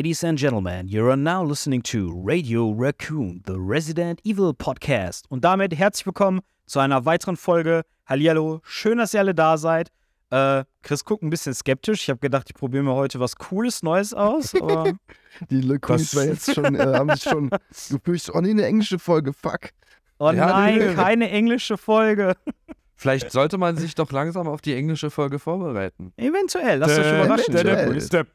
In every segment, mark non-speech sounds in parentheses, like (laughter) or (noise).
Ladies and gentlemen, you are now listening to Radio Raccoon, the Resident Evil Podcast. Und damit herzlich willkommen zu einer weiteren Folge. Hallihallo, schön, dass ihr alle da seid. Äh, Chris guckt ein bisschen skeptisch. Ich habe gedacht, ich probiere mir heute was Cooles Neues aus. (laughs) Aber Die Lückis war jetzt schon, äh, haben sich schon gefürchtet. Oh nee, eine englische Folge, fuck. oh Ja, nein, nee. keine englische Folge. Vielleicht sollte man sich doch langsam auf die englische Folge vorbereiten. Eventuell, lasst euch Dä- überraschen. eventuell.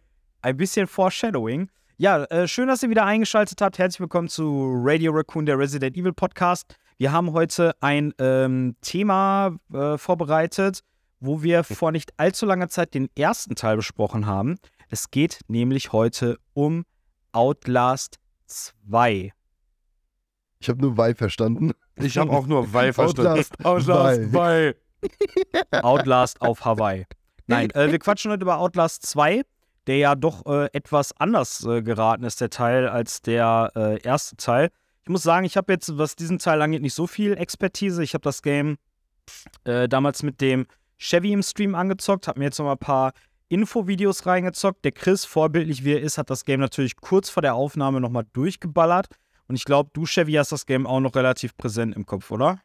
Ein bisschen Foreshadowing. Ja, äh, schön, dass ihr wieder eingeschaltet habt. Herzlich willkommen zu Radio Raccoon, der Resident Evil Podcast. Wir haben heute ein ähm, Thema äh, vorbereitet, wo wir vor nicht allzu langer Zeit den ersten Teil besprochen haben. Es geht nämlich heute um Outlast 2. Ich habe nur Vibe verstanden. Ich habe auch nur (laughs) Weil verstanden. Outlast (laughs) Weil. (laughs) Outlast auf Hawaii. Nein, äh, wir quatschen heute über Outlast 2, der ja doch äh, etwas anders äh, geraten ist, der Teil, als der äh, erste Teil. Ich muss sagen, ich habe jetzt, was diesen Teil angeht, nicht so viel Expertise. Ich habe das Game äh, damals mit dem Chevy im Stream angezockt, habe mir jetzt noch mal ein paar Infovideos reingezockt. Der Chris, vorbildlich wie er ist, hat das Game natürlich kurz vor der Aufnahme nochmal durchgeballert. Und ich glaube, du, Chevy, hast das Game auch noch relativ präsent im Kopf, oder?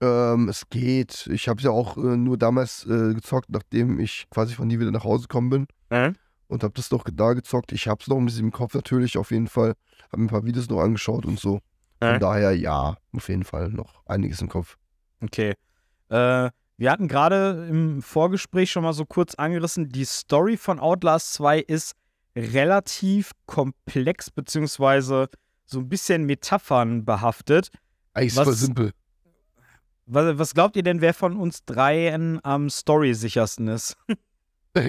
Ähm, es geht. Ich habe ja auch äh, nur damals äh, gezockt, nachdem ich quasi von nie wieder nach Hause gekommen bin. Mhm. Und habe das doch da gezockt. Ich habe es noch ein bisschen im Kopf natürlich, auf jeden Fall. Habe mir ein paar Videos noch angeschaut und so. Von Mhm. daher, ja, auf jeden Fall noch einiges im Kopf. Okay. Äh, wir hatten gerade im Vorgespräch schon mal so kurz angerissen, die Story von Outlast 2 ist relativ komplex, beziehungsweise so ein bisschen Metaphern behaftet. Eigentlich voll simpel. Was, was glaubt ihr denn, wer von uns dreien am Story-sichersten ist?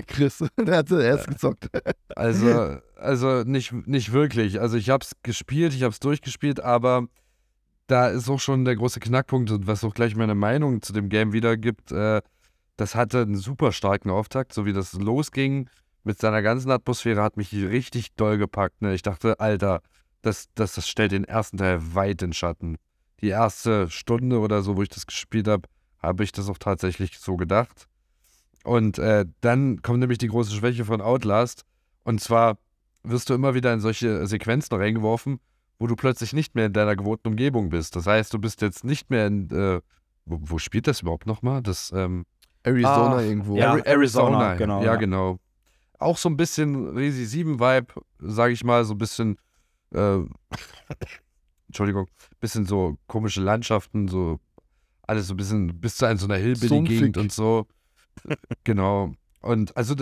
Chris, (laughs) der hatte erst gezockt. Also, (laughs) also nicht, nicht wirklich. Also ich habe es gespielt, ich habe es durchgespielt, aber da ist auch schon der große Knackpunkt und was auch gleich meine Meinung zu dem Game wiedergibt. Äh, das hatte einen super starken Auftakt, so wie das losging mit seiner ganzen Atmosphäre hat mich richtig doll gepackt. Ne? Ich dachte, Alter, das, das, das stellt den ersten Teil weit in Schatten. Die erste Stunde oder so, wo ich das gespielt habe, habe ich das auch tatsächlich so gedacht. Und äh, dann kommt nämlich die große Schwäche von Outlast. Und zwar wirst du immer wieder in solche Sequenzen reingeworfen, wo du plötzlich nicht mehr in deiner gewohnten Umgebung bist. Das heißt, du bist jetzt nicht mehr in. Äh, wo, wo spielt das überhaupt nochmal? Das ähm, Arizona Ah, irgendwo. ja. Ari- Arizona, genau, Ja, ja. genau. Auch so ein bisschen Resi 7-Vibe, sage ich mal, so ein bisschen. Äh, Entschuldigung, bisschen so komische Landschaften, so alles so ein bisschen bis zu so einer Hillbilly-Gegend und so. genau. Und also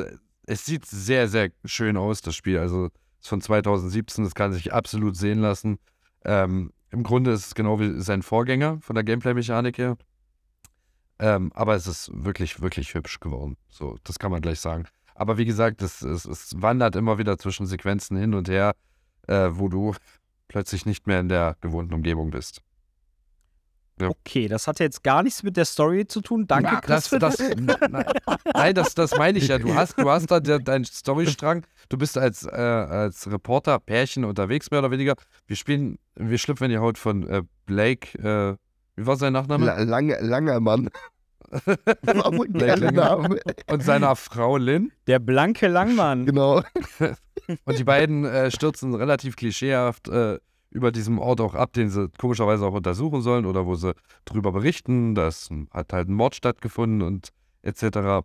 es sieht sehr, sehr schön aus, das Spiel. Also ist von 2017, das kann sich absolut sehen lassen. Ähm, Im Grunde ist es genau wie sein Vorgänger von der Gameplay-Mechanik her. Ähm, aber es ist wirklich, wirklich hübsch geworden. So, das kann man gleich sagen. Aber wie gesagt, es, es, es wandert immer wieder zwischen Sequenzen hin und her, äh, wo du plötzlich nicht mehr in der gewohnten Umgebung bist. Okay, das hatte jetzt gar nichts mit der Story zu tun. Danke, Ja, Chris. das, für das, nein, nein, das, das meine ich ja. Du hast, du hast da de- deinen Storystrang. Du bist als, äh, als Reporter, Pärchen unterwegs, mehr oder weniger. Wir spielen, wir schlüpfen in die Haut von äh, Blake, äh, wie war sein Nachname? La lange, langer Mann. (laughs) Blake Langer. Name. und seiner Frau Lynn. der blanke Langmann. Genau. (laughs) Und die beiden äh, stürzen relativ klischeehaft äh, über diesem Ort auch ab, den sie komischerweise auch untersuchen sollen oder wo sie drüber berichten. Da ist ein- hat halt ein Mord stattgefunden und etc.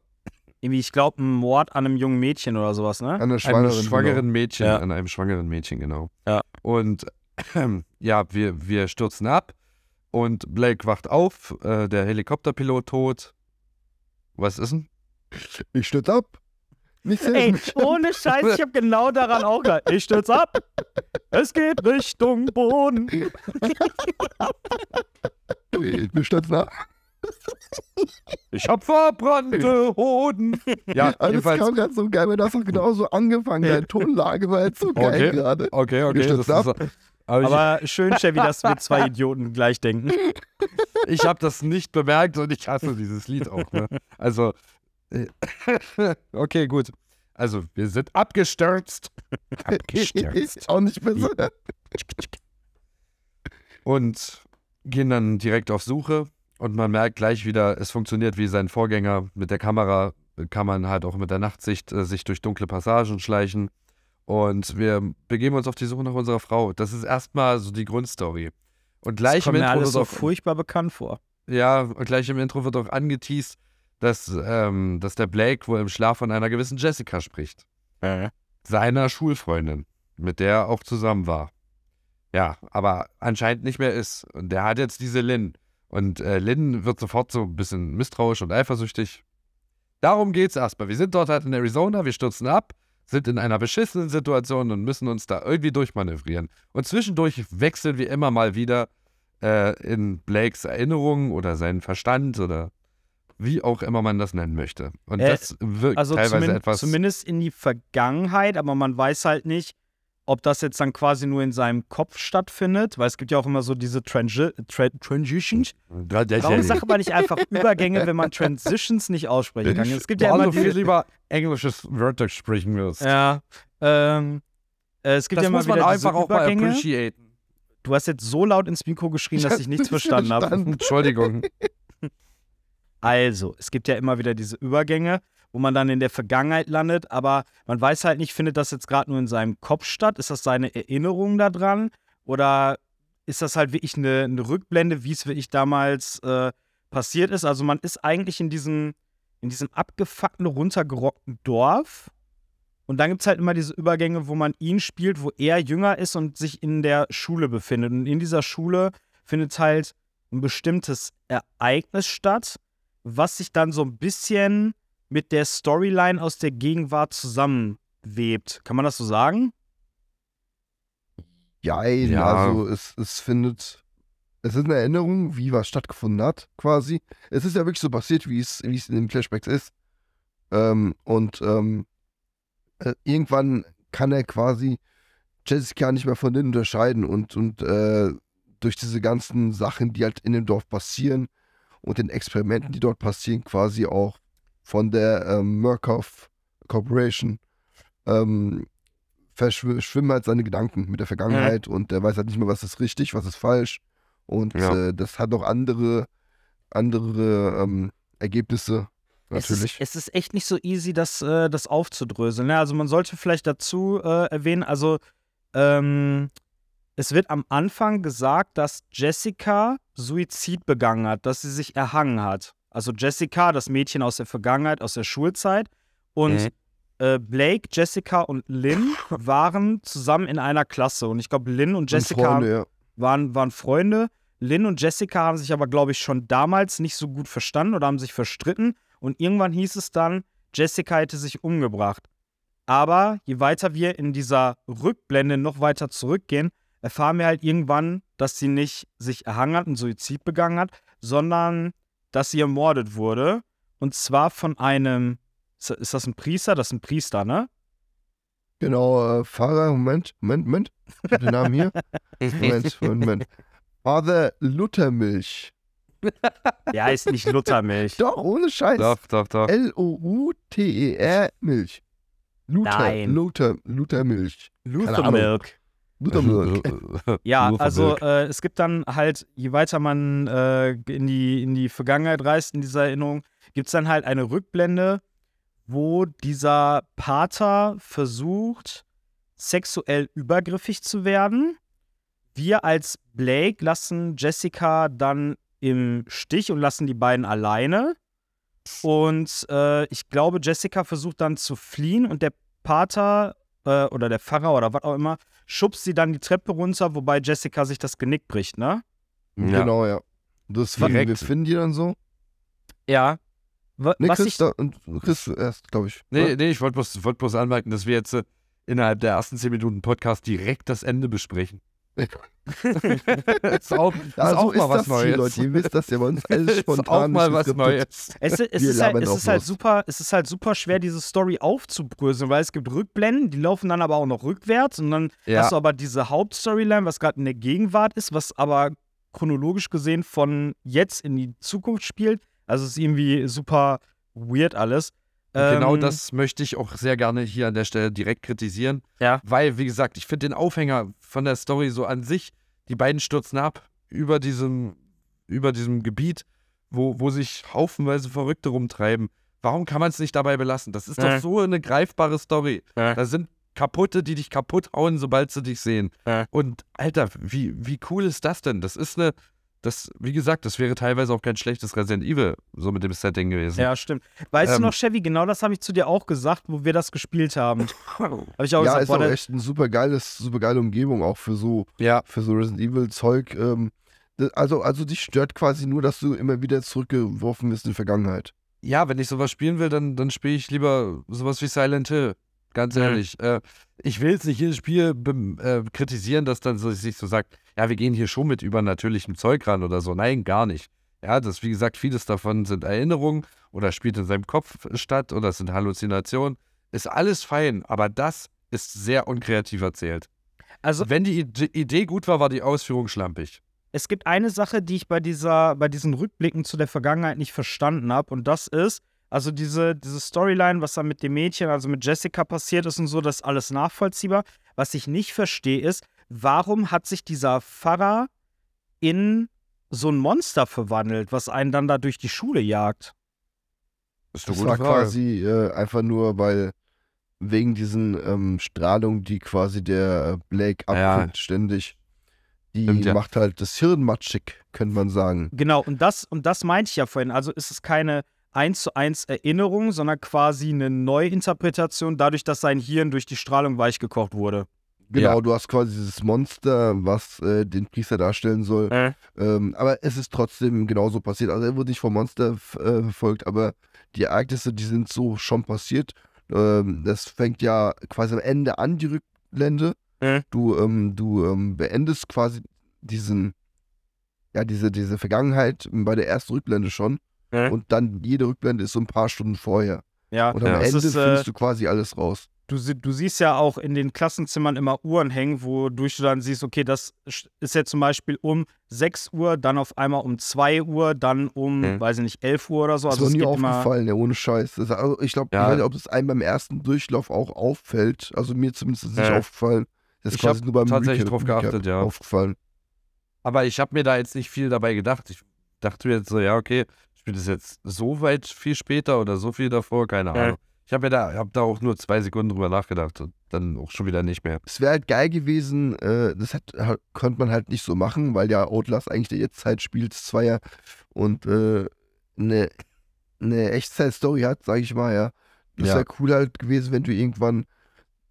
Irgendwie, ich glaube, ein Mord an einem jungen Mädchen oder sowas, ne? An der Einem Schwangeren. schwangeren Mädchen, Ja. an einem schwangeren Mädchen, genau. Ja. Und (clears throat) ja, wir, wir stürzen ab und Blake wacht auf, äh, der Helikopterpilot tot. Was ist denn? Genau. Ich stürze ab. Sehr Ey, mich. ohne Scheiß, ich habe genau daran auch gedacht. Ich stürz ab. Es geht Richtung Boden. Wir stürzen ab. Ich hab verbrannte Hoden. Ja, das jedenfalls. kam gerade so geil, weil das auch genauso angefangen. Deine Tonlage war jetzt so geil Okay. gerade. Okay, okay. Das stürzen ist, aber ich, Aber schön, Chevy, dass wir zwei Idioten gleich denken. ich habe das nicht bemerkt und ich hasse dieses Lied auch. Ne? Also, (laughs) okay, gut. Also, wir sind abgestürzt. (laughs) Abgestürzt. Auch nicht besser. und gehen dann direkt auf Suche und man merkt gleich wieder, es funktioniert wie sein Vorgänger. Mit der Kamera kann man halt auch mit der Nachtsicht äh, sich durch dunkle Passagen schleichen und wir begeben uns auf die Suche nach unserer Frau. Das ist erstmal so die Grundstory. Und gleich das kommt im mir Intro alles so wird auch, furchtbar bekannt vor. ja, und gleich im Intro wird auch angeteased, dass, ähm, dass der Blake wohl im Schlaf von einer gewissen Jessica spricht. Seiner Schulfreundin, mit der er auch zusammen war. Ja, aber anscheinend nicht mehr ist. Und der hat jetzt diese Lynn. Und äh, Lynn wird sofort so ein bisschen misstrauisch und eifersüchtig. Darum geht's erstmal. Wir sind dort halt in Arizona, wir stürzen ab, sind in einer beschissenen Situation und müssen uns da irgendwie durchmanövrieren. Und zwischendurch wechseln wir immer mal wieder äh, in Blakes Erinnerungen oder seinen Verstand oder wie auch immer man das nennen möchte. Und Äh, das wirkt Also teilweise etwas. zumindest in die Vergangenheit, aber man weiß halt nicht, ob das jetzt dann quasi nur in seinem Kopf stattfindet, weil es gibt ja auch immer so diese Transi Tra Transitions. Warum sagt man nicht einfach Übergänge, wenn man Transitions nicht aussprechen kann? Es gibt ja immer du viel diese, lieber englisches Wörter sprechen wirst. ja, ähm, äh, es gibt das ja immer muss man wieder einfach diese auch mal Übergänge. appreciaten. Du hast jetzt so laut ins Mikro geschrien, dass ich nichts verstanden habe. Entschuldigung. (laughs) Also, es gibt ja immer wieder diese Übergänge, wo man dann in der Vergangenheit landet, aber man weiß halt nicht, findet das jetzt gerade nur in seinem Kopf statt? Ist das seine Erinnerung daran? Oder ist das halt wirklich eine, eine Rückblende, wie es wirklich damals äh, passiert ist? Also, man ist eigentlich in diesem, in diesem abgefuckten, runtergerockten Dorf. Und dann gibt es halt immer diese Übergänge, wo man ihn spielt, wo er jünger ist und sich in der Schule befindet. Und in dieser Schule findet halt ein bestimmtes Ereignis statt, was sich dann so ein bisschen mit der Storyline aus der Gegenwart zusammenwebt. Kann man das so sagen? Jein, Ja. also es, es findet. Es ist eine Erinnerung, wie was stattgefunden hat, quasi. Es ist ja wirklich so passiert, wie es, wie es in den Flashbacks ist. Ähm, und ähm, äh, irgendwann kann er quasi Jessica nicht mehr von denen unterscheiden und, und äh, durch diese ganzen Sachen, die halt in dem Dorf passieren und den Experimenten, die dort passieren, quasi auch von der ähm, Murkoff Corporation, ähm, verschwimmen halt seine Gedanken mit der Vergangenheit und der weiß halt nicht mehr, was ist richtig, was ist falsch. Und Ja. äh, das hat auch andere, andere ähm, Ergebnisse, natürlich. Es ist, es ist echt nicht so easy, das, äh, das aufzudröseln. Ne? Also man sollte vielleicht dazu äh, erwähnen, also ähm, es wird am Anfang gesagt, dass Jessica Suizid begangen hat, dass sie sich erhangen hat. Also Jessica, das Mädchen aus der Vergangenheit, aus der Schulzeit. Und Mhm. äh, Blake, Jessica und Lynn (laughs) waren zusammen in einer Klasse. Und ich glaube, Lynn und Und Jessica Freunde, ja. waren, waren Freunde. Lynn und Jessica haben sich aber, glaube ich, schon damals nicht so gut verstanden oder haben sich verstritten. Und irgendwann hieß es dann, Jessica hätte sich umgebracht. Aber je weiter wir in dieser Rückblende noch weiter zurückgehen, erfahren wir halt irgendwann, dass sie nicht sich erhangen hat und Suizid begangen hat, sondern dass sie ermordet wurde. Und zwar von einem, ist das ein Priester? Das ist ein Priester, ne? Genau, äh, Pfarrer, Moment, Moment, Moment. Ich hab den Namen hier. (laughs) Moment, Moment, Moment. Father Luthermilch. (laughs) Ja, ist nicht Luthermilch. Doch, ohne Scheiß. Doch, doch, doch. L-O-U-T-E-R Milch. Luther, Nein. Luther, Luthermilch. Luthermilk. (laughs) Ja, also äh, es gibt dann halt, je weiter man äh, in, die, in die Vergangenheit reist, in dieser Erinnerung, gibt es dann halt eine Rückblende, wo dieser Pater versucht, sexuell übergriffig zu werden. Wir als Blake lassen Jessica dann im Stich und lassen die beiden alleine. Und äh, ich glaube, Jessica versucht dann zu fliehen und der Pater äh, oder der Pfarrer oder was auch immer schubst sie dann die Treppe runter, wobei Jessica sich das Genick bricht, ne? Ja. Genau, ja. Das finden, Direkt. wir finden die dann so. Ja. wa- Ne, was Chris, ich, da, Chris erst, glaube ich. Nee, oder? nee, ich wollte bloß, wollt bloß anmerken, dass wir jetzt äh, innerhalb der ersten 10 Minuten Podcast direkt das Ende besprechen. (laughs) ist auch, ist Ja, so auch mal was das hier, Neues. Leute. Ihr wisst das ja bei uns (laughs) alles ist spontan. auch mal was. Neues. es, es, ist halt, es, ist halt los. super, es ist halt super schwer, diese Story aufzubröseln, weil es gibt Rückblenden, die laufen dann aber auch noch rückwärts und dann Ja. hast du aber diese Hauptstoryline, was gerade in der Gegenwart ist, was aber chronologisch gesehen von jetzt in die Zukunft spielt. Also es ist irgendwie super weird alles. Genau Ähm, das möchte ich auch sehr gerne hier an der Stelle direkt kritisieren. Ja. Weil, wie gesagt, ich finde den Aufhänger von der Story so an sich, die beiden stürzen ab über diesem, über diesem Gebiet, wo, wo sich haufenweise Verrückte rumtreiben. Warum kann man es nicht dabei belassen? Das ist Ja. doch so eine greifbare Story. Ja. Da sind Kaputte, die dich kaputt hauen, sobald sie dich sehen. Ja. Und Alter, wie, wie cool ist das denn? Das ist eine, das, wie gesagt, das wäre teilweise auch kein schlechtes Resident Evil, so mit dem Setting gewesen. Ja, stimmt. Weißt Ähm, du noch, Chevy, genau das habe ich zu dir auch gesagt, wo wir das gespielt haben. (laughs) Habe ich auch Ja, gesagt, ist boah, auch echt eine super geiles, super geile Umgebung auch für so, Ja. für so Resident Evil Zeug. Ähm, also, also dich stört quasi nur, dass du immer wieder zurückgeworfen wirst in die Vergangenheit. Ja, wenn ich sowas spielen will, dann, dann spiele ich lieber sowas wie Silent Hill. Ganz Mhm. ehrlich. Äh, ich will jetzt nicht jedes Spiel äh, kritisieren, dass dann so, sich so sagt, ja, wir gehen hier schon mit übernatürlichem Zeug ran oder so. Nein, gar nicht. Ja, das, wie gesagt, vieles davon sind Erinnerungen oder spielt in seinem Kopf statt oder es sind Halluzinationen. Ist alles fein, aber das ist sehr unkreativ erzählt. also Wenn die Ide- Idee gut war, war die Ausführung schlampig. es gibt eine Sache, die ich bei dieser, bei diesen Rückblicken zu der Vergangenheit nicht verstanden habe, und das ist, also diese, diese Storyline, was da mit dem Mädchen, also mit Jessica passiert ist und so, das ist alles nachvollziehbar. Was ich nicht verstehe, ist, warum hat sich dieser Pfarrer in so ein Monster verwandelt, was einen dann da durch die Schule jagt? Ist Das war quasi äh, einfach nur, weil wegen diesen ähm, Strahlungen, die quasi der äh, Blake Ja. abkriegt ständig, die Stimmt, ja. macht halt das Hirn matschig, könnte man sagen. Genau, und das, und das meinte ich ja vorhin. Also ist es keine eins zu eins Erinnerung, sondern quasi eine Neuinterpretation, dadurch, dass sein Hirn durch die Strahlung weichgekocht wurde. Genau, Ja. du hast quasi dieses Monster, was äh, den Priester darstellen soll. Äh. Ähm, aber es ist trotzdem genauso passiert. Also er wurde nicht vom Monster äh, verfolgt, aber die Ereignisse, die sind so schon passiert. Ähm, das fängt ja quasi am Ende an, die Rückblende. Äh. Du, ähm, du ähm, beendest quasi diesen, ja, diese, diese Vergangenheit bei der ersten Rückblende schon. Äh. Und dann jede Rückblende ist so ein paar Stunden vorher. Ja, Und am Ja. es Ende ist, äh, findest du quasi alles raus. du, du siehst ja auch in den Klassenzimmern immer Uhren hängen, wodurch du dann siehst, okay, das ist jetzt zum Beispiel um 6 Uhr, dann auf einmal um 2 Uhr, dann um, Mhm. weiß ich nicht, 11 Uhr oder so. Das Also ist es mir aufgefallen, ja, ohne Scheiß. Das, also ich glaube, Ja. ich weiß nicht, ob es einem beim ersten Durchlauf auch auffällt. Also mir zumindest ist es nicht Ja. aufgefallen. Das ist Ich quasi nur beim tatsächlich Recap- drauf Recap geachtet, ja. aufgefallen. Aber ich habe mir da jetzt nicht viel dabei gedacht. Ich dachte mir jetzt so, ja, okay, spielt es jetzt so weit viel später oder so viel davor? Keine Ja. Ahnung. Ich habe mir da, hab da auch nur zwei Sekunden drüber nachgedacht und dann auch schon wieder nicht mehr. Es wäre halt geil gewesen, äh, das hat, halt- konnte man halt nicht so machen, weil ja Outlast eigentlich der Jetztzeit spielt, Zweier und äh, eine, eine Echtzeit-Story hat, sage ich mal, ja. Das Ja. wäre cool halt gewesen, wenn du irgendwann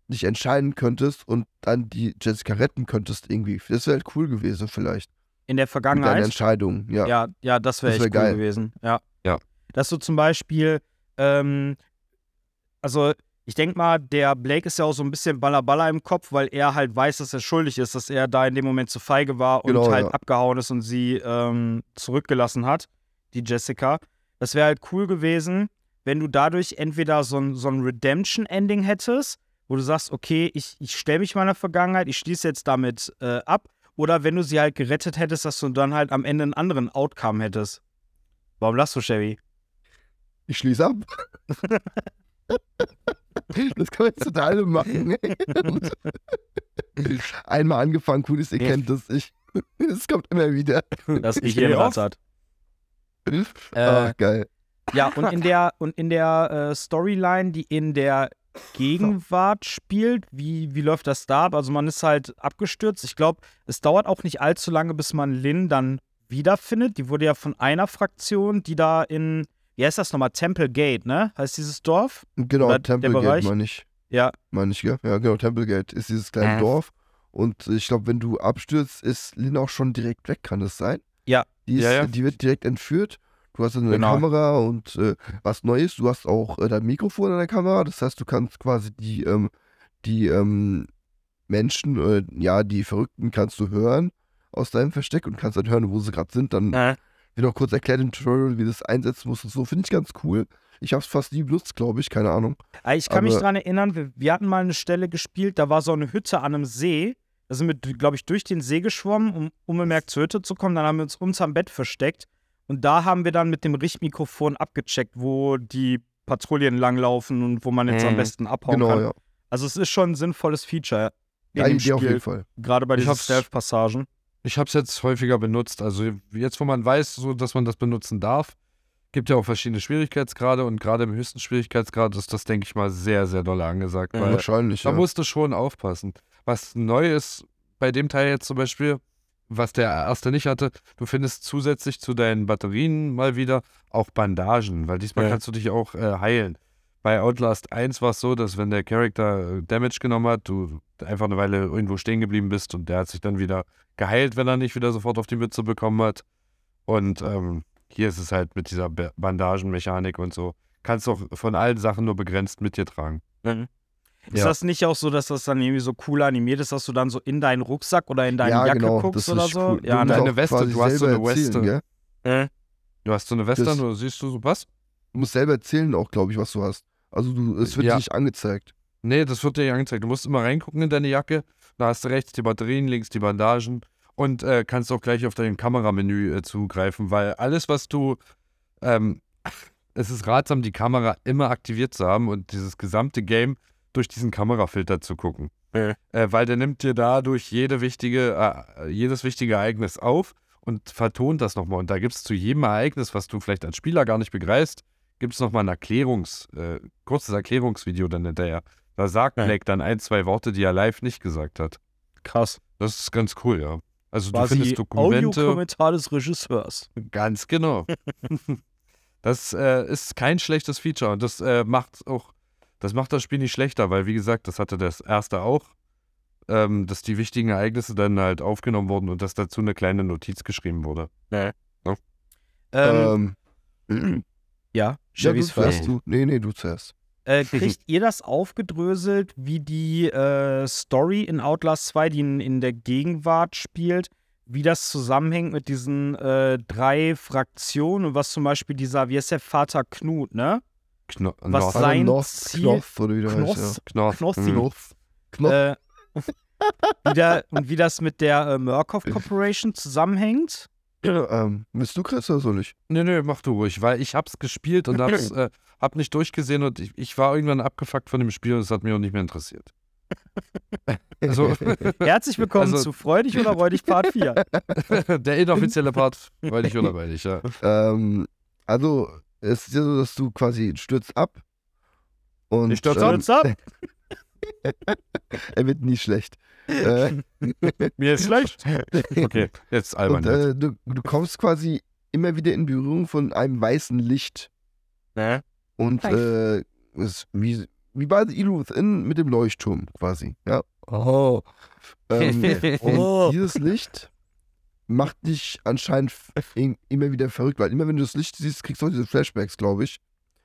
dich entscheiden könntest und dann die Jessica retten könntest irgendwie. Das wäre halt cool gewesen vielleicht. In der Mit deiner Vergangenheit. Entscheidung, ja. Ja, ja, das wäre Das echt wär cool geil. gewesen. Ja. Ja. Dass du zum Beispiel, ähm, also ich denke mal, der Blake ist ja auch so ein bisschen Ballaballa im Kopf, weil er halt weiß, dass er schuldig ist, dass er da in dem Moment zu feige war und Genau, halt ja. abgehauen ist und sie ähm, zurückgelassen hat, die Jessica. Das wäre halt cool gewesen, wenn du dadurch entweder so ein, so ein Redemption-Ending hättest, wo du sagst, okay, ich, ich stelle mich meiner Vergangenheit, ich schließe jetzt damit äh, ab, oder wenn du sie halt gerettet hättest, dass du dann halt am Ende einen anderen Outcome hättest. Warum lachst du, Chevy? Ich schließe ab. (laughs) das kann man jetzt total machen. (laughs) Einmal angefangen, cool ist, ihr kennt das. Ich, es kommt immer wieder. Das Ich Gehirn geh auf. rattert. Äh, Ach, geil. Ja, und in der, und in der äh, Storyline, die in der Gegenwart spielt, wie, wie läuft das da ab? Also man ist halt abgestürzt. Ich glaube, es dauert auch nicht allzu lange, bis man Lynn dann wiederfindet. Die wurde ja von einer Fraktion, die da in, wie heißt das nochmal? Temple Gate, ne? Heißt dieses Dorf? Genau, Oder der Templegate Bereich? meine ich. Ja. Meine ich, gell? Ja, genau, Templegate ist dieses kleine Äh. Dorf. Und ich glaube, wenn du abstürzt, ist Lynn auch schon direkt weg, kann das sein? Ja. Die, ist, Ja, ja. die wird direkt entführt. Du hast eine Genau. Kamera und äh, was Neues, du hast auch äh, dein Mikrofon an der Kamera. Das heißt, du kannst quasi die, ähm, die ähm, Menschen, äh, ja, die Verrückten kannst du hören aus deinem Versteck und kannst dann hören, wo sie gerade sind. Dann Äh, wird noch kurz erklärt im Tutorial, wie du das einsetzen musst und so. Finde ich ganz cool. Ich habe es fast nie benutzt, glaube ich, keine Ahnung. Ah, Ich kann mich Aber- daran erinnern, wir, wir hatten mal eine Stelle gespielt, da war so eine Hütte an einem See. Da sind wir, glaube ich, durch den See geschwommen, um unbemerkt zur Hütte zu kommen. Dann haben wir uns unterm Bett versteckt. Und da haben wir dann mit dem Richtmikrofon abgecheckt, wo die Patrouillen langlaufen und wo man jetzt am Mhm. besten abhauen Genau, kann. ja. Also es ist schon ein sinnvolles Feature in Geile dem Idee auf jeden Spiel, Fall. gerade bei diesen Stealth-Passagen. Ich habe es jetzt häufiger benutzt. Also jetzt, wo man weiß, so, dass man das benutzen darf, gibt ja auch verschiedene Schwierigkeitsgrade und gerade im höchsten Schwierigkeitsgrad ist das, denke ich mal, sehr, sehr doll angesagt. Weil Wahrscheinlich, da ja. musst du schon aufpassen. Was neu ist bei dem Teil jetzt zum Beispiel, was der erste nicht hatte, du findest zusätzlich zu deinen Batterien mal wieder auch Bandagen, weil diesmal Ja. kannst du dich auch äh, heilen. Bei Outlast 1 war es so, dass wenn der Charakter äh, Damage genommen hat, du einfach eine Weile irgendwo stehen geblieben bist und der hat sich dann wieder geheilt, wenn er nicht wieder sofort auf die Mütze bekommen hat. Und ähm, hier ist es halt mit dieser Ba- Bandagenmechanik und so. Kannst auch von allen Sachen nur begrenzt mit dir tragen. Ist Ja. das nicht auch so, dass das dann irgendwie so cool animiert ist, dass du dann so in deinen Rucksack oder in deine ja, Jacke genau. guckst das oder so? cool. Ja, ne? Deine Weste, du hast so eine Weste. Du hast so eine Weste Das- oder siehst du so was? Du musst selber erzählen auch, glaube ich, was du hast. Also du, es wird Ja. dir nicht angezeigt. Nee, das wird dir nicht angezeigt. Du musst immer reingucken in deine Jacke. Da hast du rechts die Batterien, links die Bandagen und äh, kannst auch gleich auf dein Kameramenü äh, zugreifen, weil alles, was du. Ähm, (laughs) es ist ratsam, die Kamera immer aktiviert zu haben und dieses gesamte Game durch diesen Kamerafilter zu gucken. Ja. Äh, weil der nimmt dir dadurch jede wichtige, äh, jedes wichtige Ereignis auf und vertont das nochmal. Und da gibt es zu jedem Ereignis, was du vielleicht als Spieler gar nicht begreifst, gibt es nochmal ein Erklärungs, äh, kurzes Erklärungsvideo dann hinterher. Da sagt Ja. Blake dann ein, zwei Worte, die er live nicht gesagt hat. Krass. Das ist ganz cool, ja. Also du Quasi findest Dokumente. Audiokommentar des Regisseurs. Ganz genau. (laughs) das äh, ist kein schlechtes Feature und das äh, macht auch, das macht das Spiel nicht schlechter, weil wie gesagt, das hatte das erste auch, ähm, dass die wichtigen Ereignisse dann halt aufgenommen wurden und dass dazu eine kleine Notiz geschrieben wurde. Ähm, Ähm, (clears throat) ja, ja, du Chevys zuerst. Du, nee, nee, du zuerst. Äh, kriegt ihr das aufgedröselt, wie die äh, Story in Outlast 2, die in, in der Gegenwart spielt, wie das zusammenhängt mit diesen äh, drei Fraktionen und was zum Beispiel dieser, wie heißt der Vater Knut, ne? Kno Was North- sein Knoff, Ziel- Knoff, oder wie der Knoss, heißt, Knorr. Knossi. Mhm. Knoff. Knoff. Äh, wie der, und wie das mit der äh, Murkoff Corporation zusammenhängt. (clears throat) ähm, willst du, Chris, oder soll ich? Nee, nee, mach du ruhig, weil ich hab's gespielt und hab's, (clears throat) äh, hab nicht durchgesehen und ich, ich war irgendwann abgefuckt von dem Spiel und es hat mich auch nicht mehr interessiert. (laughs) Also, (laughs) Herzlich willkommen Also- zu Freudig oder Räudig Part 4. (laughs) der inoffizielle Part, ich oder ich, ja. Ähm, also, es ist ja so, dass du quasi stürzt ab. Und, Ich stürz ähm, up? (laughs) Er wird nie schlecht. äh, (laughs) Mir ist schlecht. Okay, jetzt albern. und äh, du, du kommst quasi immer wieder in Berührung von einem weißen Licht. Ne? Und äh, es, wie, wie bei The Evil Within mit dem Leuchtturm quasi. Ja. Oh. Ähm, Oh. (laughs) und dieses Licht macht dich anscheinend immer wieder verrückt, weil immer wenn du das Licht siehst, kriegst du auch diese Flashbacks, glaube ich.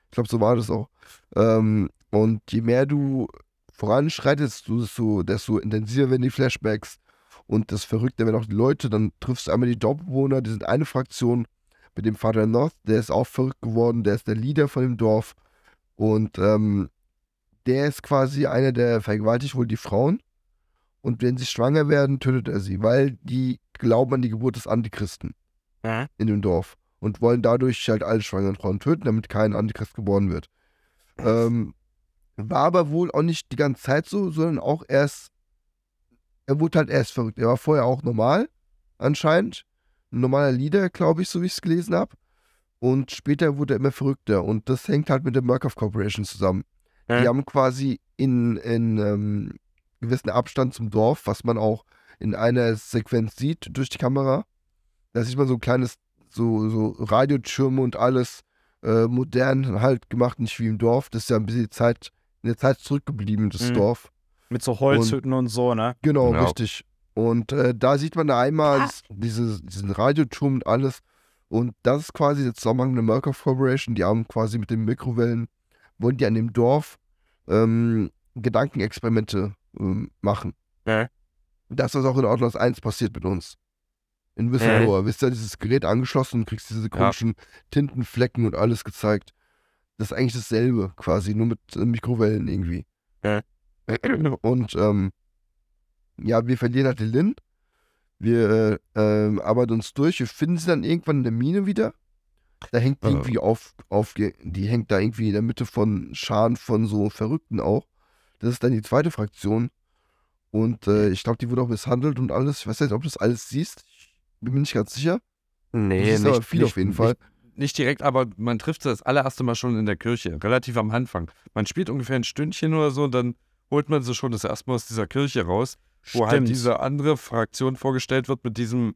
Ich glaube, so war das auch. Ähm, und je mehr du voranschreitest, desto, desto intensiver werden die Flashbacks und das Verrückte werden auch die Leute. Dann triffst du einmal die Dorfbewohner, die sind eine Fraktion mit dem Vater North, der ist auch verrückt geworden, der ist der Leader von dem Dorf. Und ähm, der ist quasi einer, der vergewaltigt wohl die Frauen. Und wenn sie schwanger werden, tötet er sie, weil die glauben an die Geburt des Antichristen Ja. in dem Dorf und wollen dadurch halt alle schwangeren Frauen töten, damit kein Antichrist geboren wird. Ähm, war aber wohl auch nicht die ganze Zeit so, sondern auch erst, er wurde halt erst verrückt. Er war vorher auch normal, anscheinend. Ein normaler Leader, glaube ich, so wie ich es gelesen habe. Und später wurde er immer verrückter. Und das hängt halt mit der Murkoff Corporation zusammen. Ja. Die haben quasi in, in ähm, gewissen Abstand zum Dorf, was man auch in einer Sequenz sieht durch die Kamera. Da sieht man so ein kleines, so, so Radiotürme und alles äh, modern halt gemacht, nicht wie im Dorf. Das ist ja ein bisschen Zeit, in der Zeit zurückgeblieben, das Mhm. Dorf. Mit so Holzhütten und, so, ne? Genau, Ja. richtig. Und äh, da sieht man da einmal das- diese, diesen Radioturm und alles. Und das ist quasi der Zusammenhang der Murkoff Corporation. Die haben quasi mit den Mikrowellen, wollen die an dem Dorf ähm, Gedankenexperimente ähm, machen. Ja. Das ist auch in Outlaws 1 passiert mit uns. In Whistleblower. Wisst ihr, dieses Gerät angeschlossen und kriegst diese komischen Tintenflecken und alles gezeigt. Das ist eigentlich dasselbe, quasi, nur mit äh, Mikrowellen irgendwie. Ja. (clears throat) Und ähm, ja, wir verlieren halt den Lin. Wir äh, ähm, arbeiten uns durch. Wir finden sie dann irgendwann in der Mine wieder. Da hängt die irgendwie auf, auf, die hängt da irgendwie in der Mitte von Scharen von so Verrückten auch. Das ist dann die zweite Fraktion. Und äh, ich glaube, die wurde auch misshandelt und alles. Ich weiß nicht, ob du das alles siehst. Ich bin mir nicht ganz sicher. Nee, siehst aber viel auf jeden Fall. Nicht, nicht direkt, aber man trifft sie das allererste Mal schon in der Kirche, relativ am Anfang. Man spielt ungefähr ein Stündchen oder so und dann holt man sie schon das erste Mal aus dieser Kirche raus, wo halt Stimmt. diese andere Fraktion vorgestellt wird mit diesem,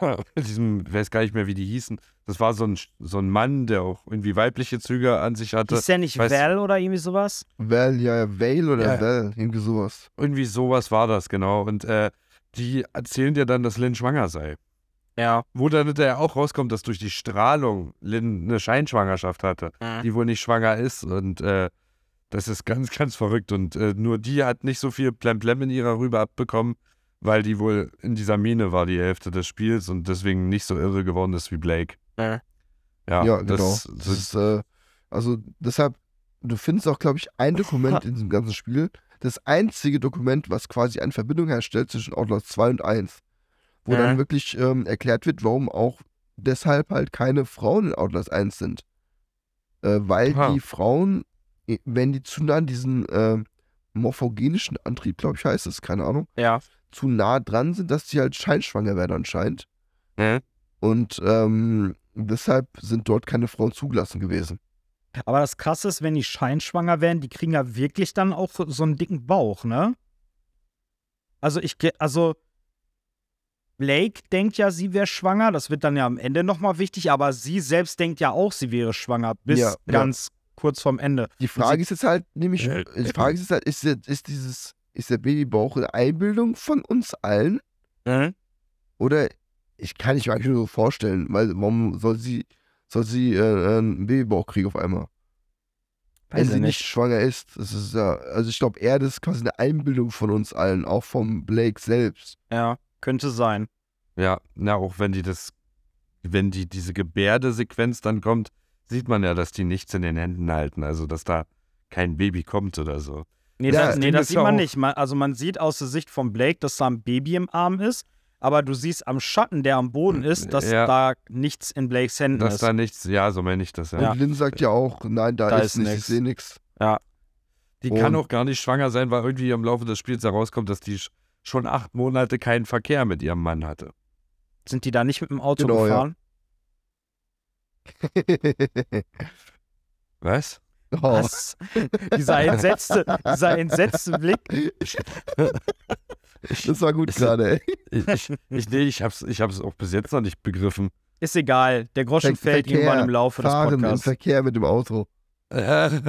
mit (coughs) diesem, ich weiß gar nicht mehr, wie die hießen. Das war so ein, so ein Mann, der auch irgendwie weibliche Züge an sich hatte. Ist der nicht weiß- Val oder irgendwie sowas? Val, ja, Vale oder Ja. Val, irgendwie sowas. Irgendwie sowas war das, genau. Und äh, die erzählen dir dann, dass Lynn schwanger sei. Ja. Wo dann hinterher auch rauskommt, dass durch die Strahlung Lynn eine Scheinschwangerschaft hatte, die wohl nicht schwanger ist. Und äh, das ist ganz, (laughs) ganz verrückt. Und äh, nur die hat nicht so viel Plemplem in ihrer Rübe abbekommen, weil die wohl in dieser Mine war die Hälfte des Spiels und deswegen nicht so irre geworden ist wie Blake. Ja. Ja, Ja, genau. das, Das ist, äh, also deshalb, du findest auch, glaube ich, ein Dokument (laughs) in diesem ganzen Spiel. Das einzige Dokument, was quasi eine Verbindung herstellt zwischen Outlaws 2 und 1. Wo Ja. dann wirklich ähm, erklärt wird, warum auch deshalb halt keine Frauen in Outlaws 1 sind. Äh, weil Aha. die Frauen, wenn die zu nah an diesen äh, morphogenischen Antrieb, glaube ich, heißt es, keine Ahnung, Ja. zu nah dran sind, dass die halt scheinschwanger werden anscheinend. Hä? Und ähm, deshalb sind dort keine Frauen zugelassen gewesen. Aber das Krasse ist, wenn die scheinschwanger werden, die kriegen ja wirklich dann auch so einen dicken Bauch, ne? Also ich, also Blake denkt ja, sie wäre schwanger. Das wird dann ja am Ende nochmal wichtig. Aber sie selbst denkt ja auch, sie wäre schwanger. Bis Ja, ja. ganz kurz vorm Ende. Die Frage ist jetzt halt, nämlich, Äh, die Frage ist jetzt halt, ist, der- ist dieses, ist der Babybauch eine Einbildung von uns allen? Oder ich kann ich mir eigentlich nur so vorstellen, weil warum soll sie, soll sie äh, einen Babybauch kriegen auf einmal? Wenn Weiß sie ich nicht schwanger ist. Das ist ja, also ich glaube eher, das ist quasi eine Einbildung von uns allen, auch vom Blake selbst. Ja, könnte sein. Ja, na, auch wenn die das, wenn die diese Gebärdesequenz dann kommt, sieht man ja, dass die nichts in den Händen halten, also dass da kein Baby kommt oder so. Nee, Ja, das, das nee, sieht man auch- nicht. Man, also man sieht aus der Sicht von Blake, dass da ein Baby im Arm ist. Aber du siehst am Schatten, der am Boden ist, dass Ja. da nichts in Blakes Händen Dass ist. da nichts, ja, so meine ich das ja. Und Lynn sagt ja auch, nein, da, Da ist ist nichts, ich sehe nichts. Die kann Und- auch gar nicht schwanger sein, weil irgendwie im Laufe des Spiels herauskommt, dass die sch- schon acht Monate keinen Verkehr mit ihrem Mann hatte. Sind die da nicht mit dem Auto Genau, ja. gefahren? (laughs) Was? oh. Was? dieser entsetzte, dieser entsetzte Blick. (laughs) Das war gut gerade, ey. Ich, ich, nee, ich hab's, ich hab's auch bis jetzt noch nicht begriffen. Ist egal. Der Groschen Ver- fällt Verkehr, irgendwann im Laufe des Fahren im Podcasts. Verkehr mit dem Auto. ja, (laughs)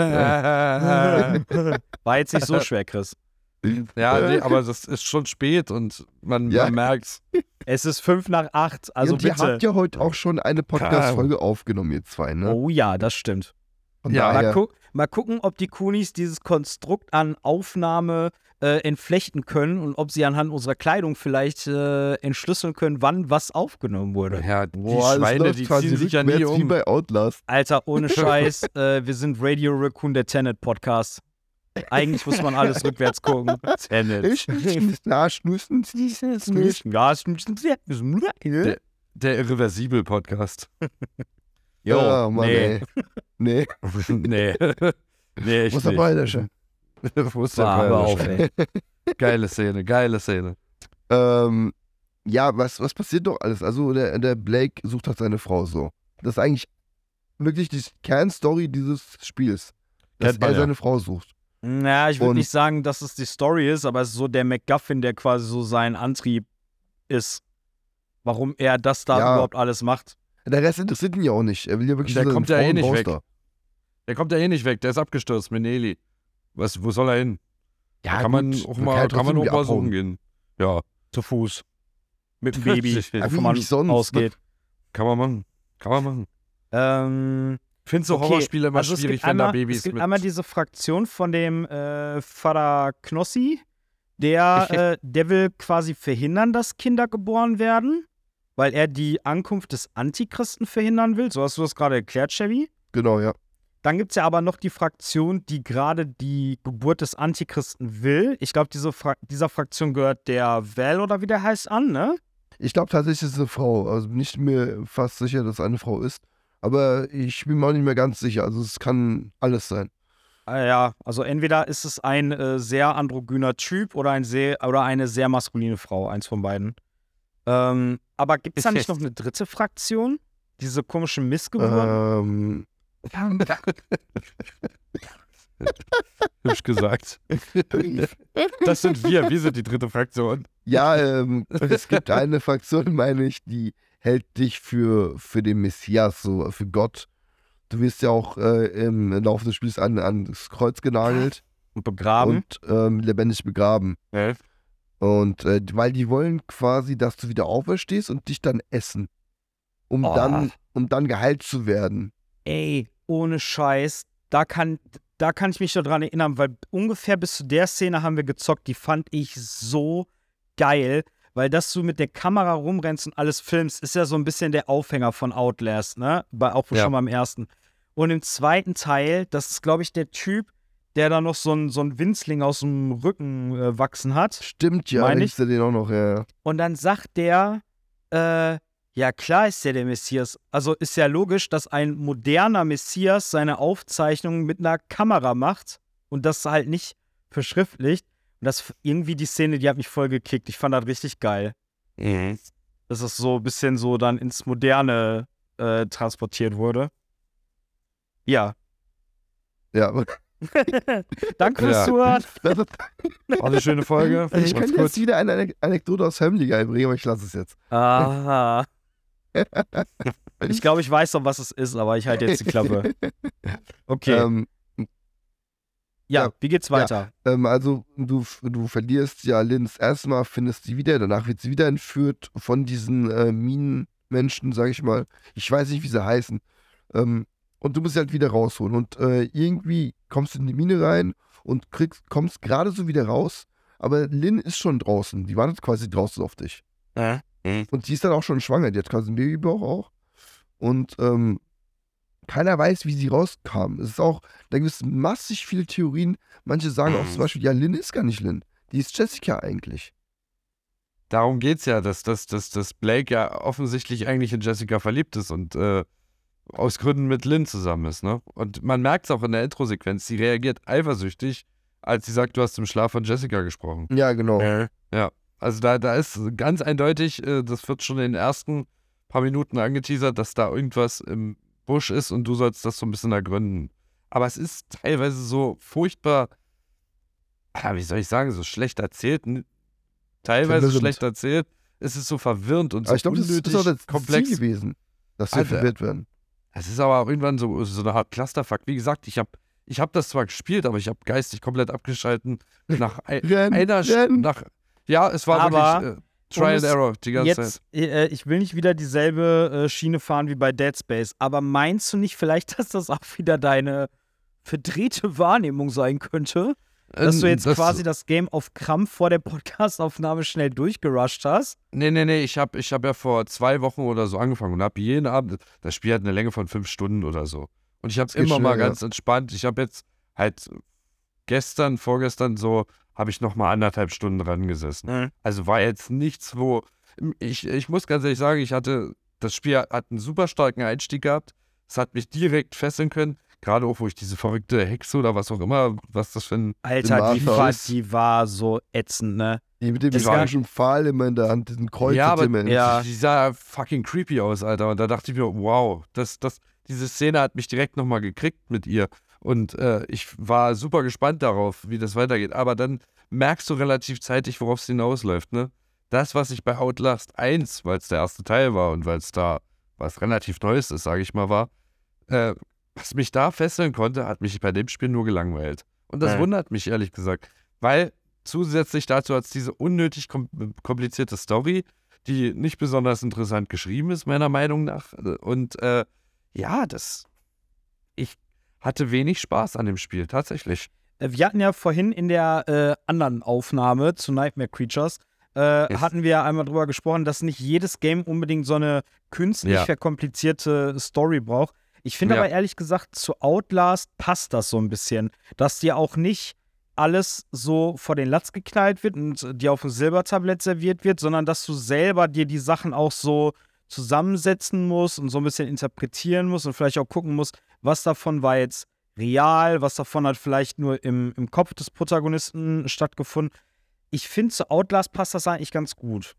War jetzt nicht so schwer, Chris. nee, aber das ist schon spät und man, Ja. man merkt's. Es ist fünf nach acht, also und ihr bitte. habt ja heute auch schon eine Podcast-Folge aufgenommen, ihr zwei, ne? Oh ja, das stimmt. Von Ja, Mal, daher, guck, mal gucken, ob die Kunis dieses Konstrukt an Aufnahme äh, entflechten können und ob sie anhand unserer Kleidung vielleicht äh, entschlüsseln können, wann was aufgenommen wurde. Ja, die Boah, das Schweine, die ziehen sich ja nie rückwärts wie um. bei Outlast. Alter, ohne (laughs) Scheiß, äh, wir sind Radio Raccoon, der Tenet Podcast. Eigentlich muss man alles (laughs) rückwärts gucken. Tenet. Der, der Irreversibel-Podcast. (laughs) Jo, ah, Mann, nee. ey. Nee, (laughs) nee. nee, ich Feuerlöscher? (laughs) ey. (laughs) Geile Szene, geile Szene. Ähm, ja, was, was passiert doch alles? Also, der, der Blake sucht halt seine Frau so. Das ist eigentlich wirklich die Kernstory dieses Spiels. Dass Kennt man er ja. seine Frau sucht. Na, ich würde nicht sagen, dass es die Story ist, aber es ist so der MacGuffin, der quasi so sein Antrieb ist. Warum er das da Ja. überhaupt alles macht. Der Rest interessiert ihn ja auch nicht. Er will ja wirklich Der seine kommt ja eh nicht weg. da. Der kommt ja eh nicht weg, der ist abgestürzt mit Nelly. Was, wo soll er hin? Ja, kann man auch man mal, kann man trotzdem auch mal suchen gehen. Ja. Zu Fuß. Mit dem (laughs) Baby, wovon man nicht sonst. ausgeht. kann man machen. Kann man machen. Ähm, Ich finde so Okay, Horrorspiele immer also schwierig, wenn da einmal, Babys Es gibt mit. einmal diese Fraktion von dem äh, Vater Knossi, der, äh, der will quasi verhindern, dass Kinder geboren werden, weil er die Ankunft des Antichristen verhindern will. So hast du das gerade erklärt, Chevy. Genau, ja. Dann gibt es ja aber noch die Fraktion, die gerade die Geburt des Antichristen will. Ich glaube, diese Fra dieser Fraktion gehört der Val oder wie der heißt an, ne? Ich glaube tatsächlich, es ist eine Frau. Also bin ich mir fast sicher, dass es eine Frau ist. Aber ich bin mir auch nicht mehr ganz sicher. Also es kann alles sein. Ah, ja, also entweder ist es ein äh, sehr androgyner Typ oder, ein sehr, oder eine sehr maskuline Frau, eins von beiden. Ähm, aber gibt es da nicht noch eine dritte Fraktion? Diese komischen Missgeburten? Ähm, (laughs) Hübsch gesagt. Das sind wir. Wir sind die dritte Fraktion. ja, ähm, es gibt eine Fraktion, meine ich, die hält dich für, für den Messias, so für Gott. Du wirst ja auch äh, im Laufe des Spiels an, an das Kreuz genagelt und begraben? und ähm, lebendig begraben. Ne? Und äh, weil die wollen quasi, dass du wieder auferstehst und dich dann essen. Um, Oh. dann, um dann geheilt zu werden. Ey, ohne Scheiß, da kann, da kann ich mich noch dran erinnern, weil ungefähr bis zu der Szene haben wir gezockt, die fand ich so geil, weil dass du mit der Kamera rumrennst und alles filmst, ist ja so ein bisschen der Aufhänger von Outlast, ne? Bei, auch Ja. schon beim ersten. Und im zweiten Teil, das ist, glaube ich, der Typ, der da noch so ein, so ein Winzling aus dem Rücken äh, wachsen hat. Stimmt ja, Meine ich? den auch noch, ja. Und dann sagt der, äh, ja klar ist der der Messias. Also ist ja logisch, dass ein moderner Messias seine Aufzeichnungen mit einer Kamera macht und das halt nicht verschriftlicht. Und das irgendwie die Szene, die hat mich voll gekickt. Ich fand das richtig geil. Dass es so ein bisschen so dann ins Moderne äh, transportiert wurde. Ja. Ja, aber (laughs) Danke fürs Ja. Zuhören. das ist, (laughs) War eine schöne Folge. ich Macht's könnte gut. jetzt wieder eine Ane- Anekdote aus Family Guy bringen, aber ich lasse es jetzt. Aha. (laughs) Ich glaube, ich weiß doch, was es ist, aber ich halte jetzt die Klappe. Okay. Ähm, ja, ja, wie geht's weiter? ähm, also du, du verlierst ja Lynn das erste Mal, findest sie wieder, danach wird sie wieder entführt von diesen äh, Minenmenschen, sag ich mal. Ich weiß nicht, wie sie heißen. Ähm, und du musst sie halt wieder rausholen. Und äh, irgendwie kommst du in die Mine rein und kriegst, kommst gerade so wieder raus. Aber Lynn ist schon draußen. Die wartet quasi draußen auf dich. Und die ist dann auch schon schwanger. Die hat quasi einen Babybauch auch. Und ähm, keiner weiß, wie sie rauskam. Es ist auch, da gibt es massig viele Theorien. Manche sagen auch zum Beispiel, ja, Lynn ist gar nicht Lynn. Die ist Jessica eigentlich. Darum geht's ja, dass, dass, dass, dass Blake ja offensichtlich eigentlich in Jessica verliebt ist und äh, aus Gründen mit Lynn zusammen ist, ne? Und man merkt es auch in der Intro-Sequenz, sie reagiert eifersüchtig, als sie sagt, du hast im Schlaf von Jessica gesprochen. Ja, genau. Also da, da ist ganz eindeutig, äh, das wird schon in den ersten paar Minuten angeteasert, dass da irgendwas im Busch ist und du sollst das so ein bisschen ergründen. Aber es ist teilweise so furchtbar, ja, wie soll ich sagen, so schlecht erzählt, teilweise Verwirrend. schlecht erzählt. Es ist so verwirrend und so Aber ich glaube, das unnötig ist auch das komplex. Ziel gewesen, dass wir Alter. verwirrt werden. Es ist aber auch irgendwann so, so eine Art Clusterfuck. Wie gesagt, ich habe ich hab das zwar gespielt, aber ich habe geistig komplett abgeschalten. Nach (laughs) ein, Renn, einer renn. nach Ja, es war Aber wirklich äh, Trial es and Error die ganze Zeit. Jetzt, äh, ich will nicht wieder dieselbe äh, Schiene fahren wie bei Dead Space, aber meinst du nicht vielleicht, (laughs) dass das auch wieder deine verdrehte Wahrnehmung sein könnte? Dass du Ähm, jetzt quasi das Game auf Krampf vor der (laughs) Podcastaufnahme schnell durchgerusht hast? Nee, nee, nee, ich habe ich hab ja vor zwei Wochen oder so angefangen und habe jeden Abend, das Spiel hat eine Länge von fünf Stunden oder so. Und ich habe geht immer mal schnell, ja. ganz entspannt, ich habe jetzt halt gestern, vorgestern so, habe ich noch mal anderthalb Stunden dran gesessen. Mhm. Also war jetzt nichts, wo, ich, ich muss ganz ehrlich sagen, ich hatte, das Spiel hat einen super starken Einstieg gehabt. Es hat mich direkt fesseln können, gerade auch, wo ich diese verrückte Hexe oder was auch immer, was das für ein Alter, die war, die war so ätzend, ne? Die mit dem mechanischen Pfahl immer in der Hand, diesen Kreuz Ja, aber- immer Ja. Die sah fucking creepy aus, Alter. Und da dachte ich mir, wow, das, das, diese Szene hat mich direkt nochmal gekriegt mit ihr. Und äh, ich war super gespannt darauf, wie das weitergeht. Aber dann merkst du relativ zeitig, worauf es hinausläuft, ne? Das, was ich bei Outlast 1, weil es der erste Teil war und weil es da was relativ Neues ist, sage ich mal, war, äh, was mich da fesseln konnte, hat mich bei dem Spiel nur gelangweilt. Und das Ja. wundert mich ehrlich gesagt, weil zusätzlich dazu hat es diese unnötig kom komplizierte Story, die nicht besonders interessant geschrieben ist, meiner Meinung nach. Und äh, ja, das. Ich hatte wenig Spaß an dem Spiel, tatsächlich. Äh, Wir hatten ja vorhin in der äh, anderen Aufnahme zu Nightmare Creatures, äh, Yes. hatten wir einmal drüber gesprochen, dass nicht jedes Game unbedingt so eine künstlich Ja. verkomplizierte Story braucht. Ich finde Ja. aber ehrlich gesagt, zu Outlast passt das so ein bisschen, dass dir auch nicht alles so vor den Latz geknallt wird und dir auf dem Silbertablett serviert wird, sondern dass du selber dir die Sachen auch so zusammensetzen musst und so ein bisschen interpretieren musst und vielleicht auch gucken musst, was davon war jetzt real, was davon hat vielleicht nur im, im Kopf des Protagonisten stattgefunden. Ich finde, zu Outlast passt das eigentlich ganz gut.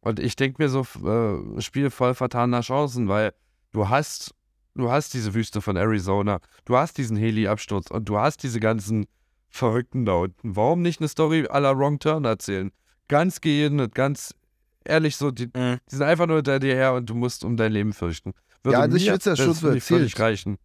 Und ich denke mir so, äh, Spiel voll vertaner Chancen, weil du hast, du hast diese Wüste von Arizona, du hast diesen Heli-Absturz und du hast diese ganzen Verrückten da unten. Warum nicht eine Story à la Wrong Turn erzählen? Ganz geebnet, ganz ehrlich so, die, Mhm. die sind einfach nur hinter dir her und du musst um dein Leben fürchten. Ja, an sich mir wird's ja schon so erzählt. reichen.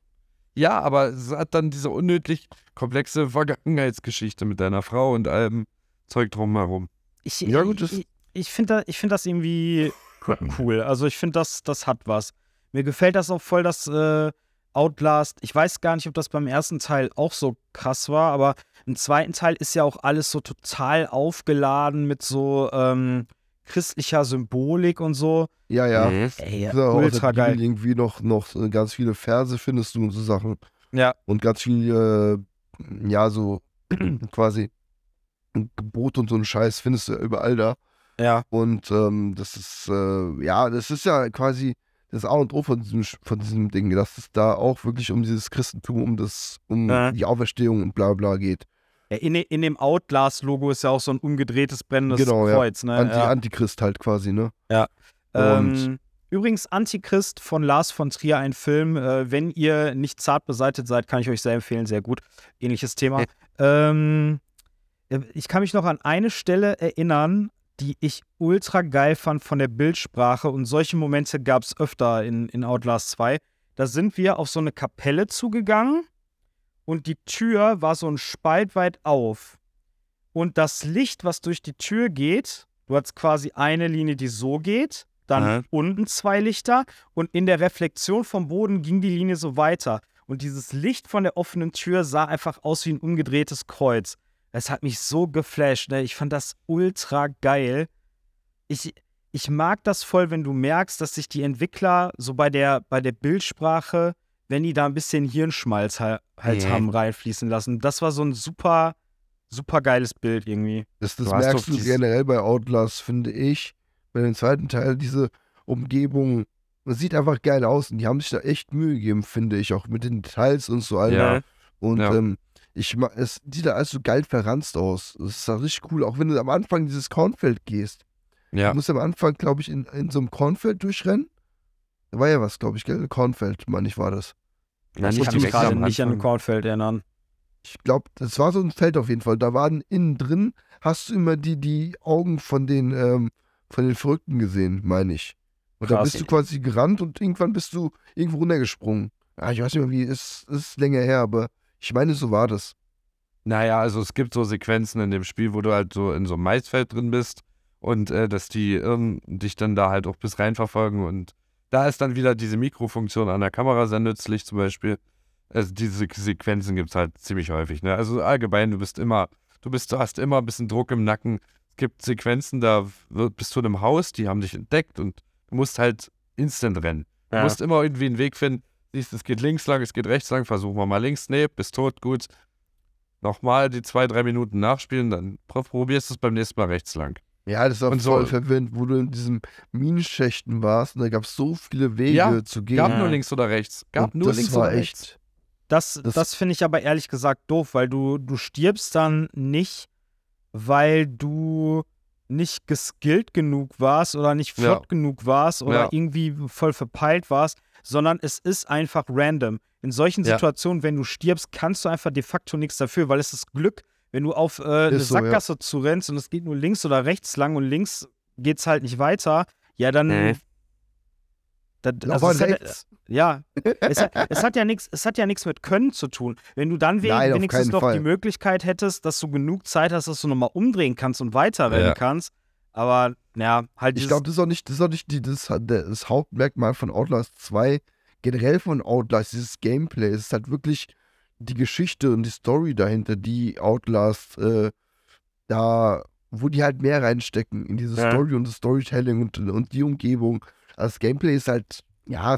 Ja, aber es hat dann diese unnötig komplexe Vergangenheitsgeschichte mit deiner Frau und allem Zeug drumherum. Ich, Ja, gut, das- ich, ich finde da, ich find das irgendwie (laughs) cool. Also ich finde, das, das hat was. Mir gefällt das auch voll, dass äh, Outlast, ich weiß gar nicht, ob das beim ersten Teil auch so krass war, aber im zweiten Teil ist ja auch alles so total aufgeladen mit so ähm, christlicher Symbolik und so. Ja, ja. Mhm. Ey, ultra geil. irgendwie noch, noch so ganz viele Verse findest du und so Sachen. Ja. Und ganz viele, äh, ja, so (clears throat) quasi Gebote und so einen Scheiß findest du ja überall da. Ja. Und ähm, das ist, äh, ja, das ist ja quasi das A und O von diesem, von diesem Ding, dass es da auch wirklich um dieses Christentum, um das, um Ja. die Auferstehung und bla bla geht. Ja, in, in dem Outlast-Logo ist ja auch so ein umgedrehtes brennendes Genau, ja. Kreuz. Ne? Anti, ja. Antichrist halt quasi, ne? Ähm, übrigens, Antichrist von Lars von Trier, ein Film. Äh, wenn ihr nicht zart beseitet seid, kann ich euch sehr empfehlen. Sehr gut. Ähnliches Thema. (laughs) ähm, äh, ich kann mich noch an eine Stelle erinnern, die ich ultra geil fand von der Bildsprache. Und solche Momente gab es öfter in, in Outlast 2. Da sind wir auf so eine Kapelle zugegangen und die Tür war so ein Spalt weit auf. Und das Licht, was durch die Tür geht, du hast quasi eine Linie, die so geht, dann Aha. unten zwei Lichter und in der Reflexion vom Boden ging die Linie so weiter. Und dieses Licht von der offenen Tür sah einfach aus wie ein umgedrehtes Kreuz. Es hat mich so geflasht. Ne? Ich fand das ultra geil. Ich, ich mag das voll, wenn du merkst, dass sich die Entwickler so bei der, bei der Bildsprache, wenn die da ein bisschen Hirnschmalz halt, halt Mhm. haben reinfließen lassen. Das war so ein super, super geiles Bild irgendwie. Das, das Du merkst du generell bei Outlast, finde ich. Bei dem zweiten Teil, diese Umgebung, das sieht einfach geil aus und die haben sich da echt Mühe gegeben, finde ich, auch mit den Details und so Alter. Ja. Und Ja. ähm, ich es sieht da alles so geil verranzt aus. Das ist da richtig cool, auch wenn du am Anfang dieses Kornfeld gehst. Ja. Du musst am Anfang, glaube ich, in, in so einem Kornfeld durchrennen. Da war ja was, glaube ich, gell? Kornfeld, meine ich, war das. Nein, ich kann mich gerade nicht an ein. Kornfeld erinnern. Ich glaube, das war so ein Feld auf jeden Fall. Da waren innen drin, hast du immer die, die Augen von den, ähm, von den Verrückten gesehen, meine ich. Und da bist du quasi gerannt und irgendwann bist du irgendwo runtergesprungen. Ja, ich weiß nicht mehr, wie, es es ist länger her, aber ich meine, so war das. Naja, also es gibt so Sequenzen in dem Spiel, wo du halt so in so einem Maisfeld drin bist und äh, dass die Irren dich dann da halt auch bis rein verfolgen und da ist dann wieder diese Mikrofunktion an der Kamera sehr nützlich zum Beispiel. Also diese Sequenzen gibt es halt ziemlich häufig. Ne? Also allgemein, du bist immer, du bist, du hast immer ein bisschen Druck im Nacken. Es gibt Sequenzen, da wird, bist du in einem Haus, die haben dich entdeckt und du musst halt instant rennen. Du Ja. musst immer irgendwie einen Weg finden. Siehst, es geht links lang, es geht rechts lang, versuchen wir mal links, nee, bist tot, gut. Nochmal die zwei, drei Minuten nachspielen, dann pro- probierst du es beim nächsten Mal rechts lang. Ja, das war Und so- voll verwirrend, wo du in diesem Minenschächten warst und da gab es so viele Wege Ja, zu gehen. Gab Ja. nur links oder rechts. Gab und nur das links war oder rechts. echt. Das, Das- das, finde ich aber ehrlich gesagt doof, weil du, du stirbst dann nicht, weil du nicht geskillt genug warst oder nicht Ja. flott genug warst oder Ja. irgendwie voll verpeilt warst, sondern es ist einfach random. In solchen Ja. Situationen, wenn du stirbst, kannst du einfach de facto nichts dafür, weil es ist Glück, wenn du auf äh, eine so, ja. Sackgasse zu rennst und es geht nur links oder rechts lang und links geht's halt nicht weiter, ja dann. Nee. Da, Lauf also es hat, ja, es hat, es hat ja nichts, es hat ja nichts mit Können zu tun. Wenn du dann Nein, wenigstens noch Fall. die Möglichkeit hättest, dass du genug Zeit hast, dass du nochmal umdrehen kannst und weiterrennen Ja. kannst. Aber Ja, halt Ich glaube, das ist auch nicht, das ist auch nicht die, das, das Hauptmerkmal von Outlast 2, generell von Outlast, dieses Gameplay. Es ist halt wirklich die Geschichte und die Story dahinter, die Outlast äh, da, wo die halt mehr reinstecken in diese Ja. Story und das Storytelling und, und die Umgebung. Also das Gameplay ist halt, ja,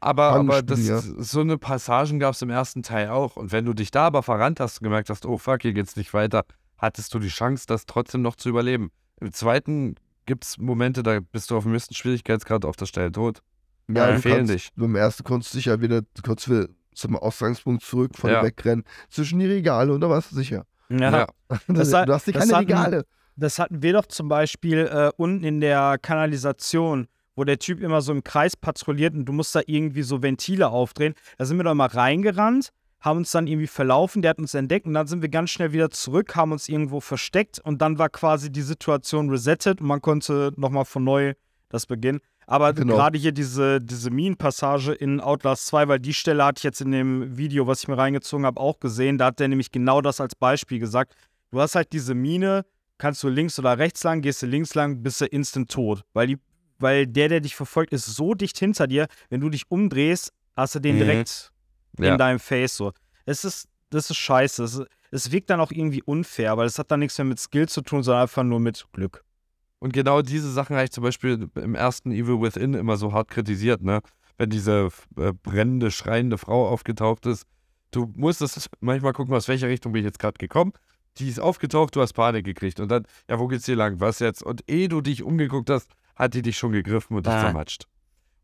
Aber, aber das, so eine Passagen gab es im ersten Teil auch. Und wenn du dich da aber verrannt hast und gemerkt hast, oh fuck, hier geht's nicht weiter, hattest du die Chance, das trotzdem noch zu überleben. Im zweiten gibt es Momente, da bist du auf dem höchsten Schwierigkeitsgrad auf der Stelle tot. ja, Ja, du fehlen dich. beim ersten konntest du dich ja wieder kurz für zum Ausgangspunkt zurück von Ja. wegrennen, zwischen die Regale und da warst du sicher. ja, (laughs) Das hat- du hast das keine hatten- Regale. Das hatten wir doch zum Beispiel äh, unten in der Kanalisation, wo der Typ immer so im Kreis patrouilliert und du musst da irgendwie so Ventile aufdrehen. Da sind wir doch mal reingerannt, haben uns dann irgendwie verlaufen, der hat uns entdeckt und dann sind wir ganz schnell wieder zurück, haben uns irgendwo versteckt und dann war quasi die Situation resettet und man konnte nochmal von neu das beginnen. Aber Genau. gerade hier diese, diese Minenpassage in Outlast 2, weil die Stelle hatte ich jetzt in dem Video, was ich mir reingezogen habe, auch gesehen. Da hat der nämlich genau das als Beispiel gesagt. Du hast halt diese Mine, kannst du links oder rechts lang, gehst du links lang, bist du instant tot. Weil, die, weil der, der dich verfolgt, ist so dicht hinter dir, wenn du dich umdrehst, hast du den Mhm. direkt Ja. in deinem Face so. Es ist, das ist scheiße. Es, es wirkt dann auch irgendwie unfair, weil es hat dann nichts mehr mit Skill zu tun, sondern einfach nur mit Glück. Und genau diese Sachen habe ich zum Beispiel im ersten Evil Within immer so hart kritisiert, ne? Wenn diese äh, brennende, schreiende Frau aufgetaucht ist. Du musstest (laughs) manchmal gucken, aus welcher Richtung bin ich jetzt gerade gekommen. Die ist aufgetaucht, du hast Panik gekriegt. Und dann, ja, wo geht's hier lang? Was jetzt? Und ehe du dich umgeguckt hast, hat die dich schon gegriffen und dich Ah. zermatscht.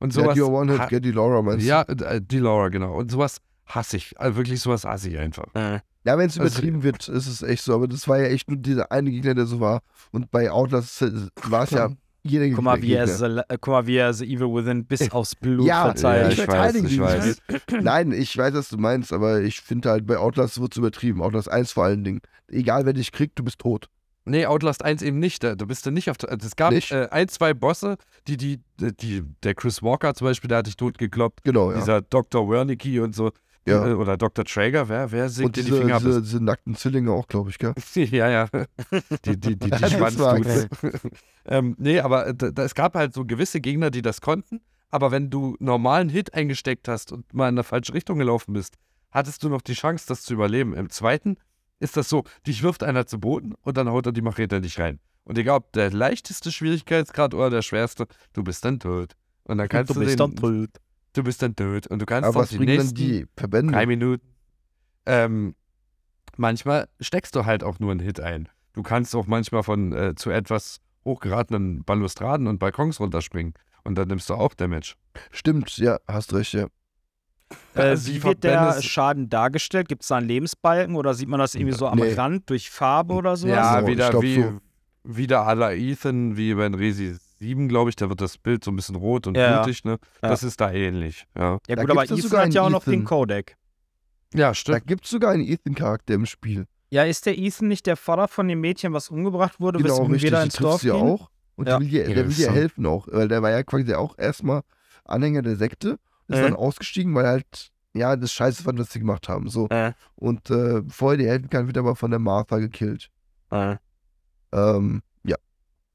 Und Get sowas. your one hit, get die Laura, meinst du? ja, äh, die Laura, genau. Und sowas hasse ich. Also wirklich sowas hasse ich einfach. Ja, wenn es Also- übertrieben wird, ist es echt so. Aber das war ja echt nur dieser eine Gegner, der so war. Und bei Outlast war es ja jeder Gegner. Guck mal, wie er, Gegner. the, äh, guck mal, wie er The Evil Within bis (laughs) aufs Blut Ja, verteilt. Ja, ich weiß, ich weiß. (clears throat) (clears throat) Nein, ich weiß, was du meinst, aber ich finde halt, bei Outlast wird es übertrieben. Outlast 1 vor allen Dingen. Egal, wer dich kriegt, du bist tot. Nee, Outlast 1 eben nicht. Da, du bist ja nicht auf. Also es gab Nicht? äh, ein, zwei Bosse, die, die, die, der Chris Walker zum Beispiel, der hat dich totgekloppt. Genau, ja. Dieser Dr. Wernicke und so. Ja. Äh, Oder Dr. Traeger, wer, wer singt Und dir die diese, Finger ab? diese, diese nackten Zwillinge auch, glaube ich, gell? (laughs) ja, ja. Die, die, die, die (laughs) Schwanzdudes. (laughs) ähm, nee, aber äh, da, da, es gab halt so gewisse Gegner, die das konnten. Aber wenn du normalen Hit eingesteckt hast und mal in der falsche Richtung gelaufen bist, hattest du noch die Chance, das zu überleben. Im zweiten ist das so, dich wirft einer zu Boden und dann haut er die Machete in dich rein. Und egal, ob der leichteste Schwierigkeitsgrad oder der schwerste, du bist dann tot. Und dann kannst du, du bist den, dann tot. du bist dann tot. Und du kannst Aber was die nächsten die Verbände? drei Minuten. Ähm, manchmal steckst du halt auch nur einen Hit ein. Du kannst auch manchmal von äh, zu etwas hochgeratenen Balustraden und Balkons runterspringen. Und dann nimmst du auch Damage. Stimmt, ja, hast recht, ja. Äh, die wie wird der Schaden dargestellt? Gibt es da einen Lebensbalken oder sieht man das irgendwie so am Nee. Rand durch Farbe oder sowas? Ja, so, wieder glaub wie, so. wieder à la Ethan, wie bei Resi 7, glaube ich. Da wird das Bild so ein bisschen rot und Ja, blutig. Ne? Ja. Das ist da ähnlich. Ja, Ja Da gut, aber Ethan sogar hat ja auch noch den. Codec. ja Da stimmt. gibt es sogar einen Ethan-Charakter im Spiel. Ja, ist der Ethan nicht der Vater von dem Mädchen, was umgebracht wurde, Genau, weswegen richtig. wir da ins Dorf gehen? auch. Und Ja. der will dir, Ja, der will dir so. helfen auch. Weil der war ja quasi auch erstmal Anhänger der Sekte. Ist Mhm. dann ausgestiegen, weil halt, ja, das Scheiße fand, was sie gemacht haben. So. Äh, Und äh, bevor er dir helfen kann, wird er aber von der Martha gekillt. äh. Ähm, ja.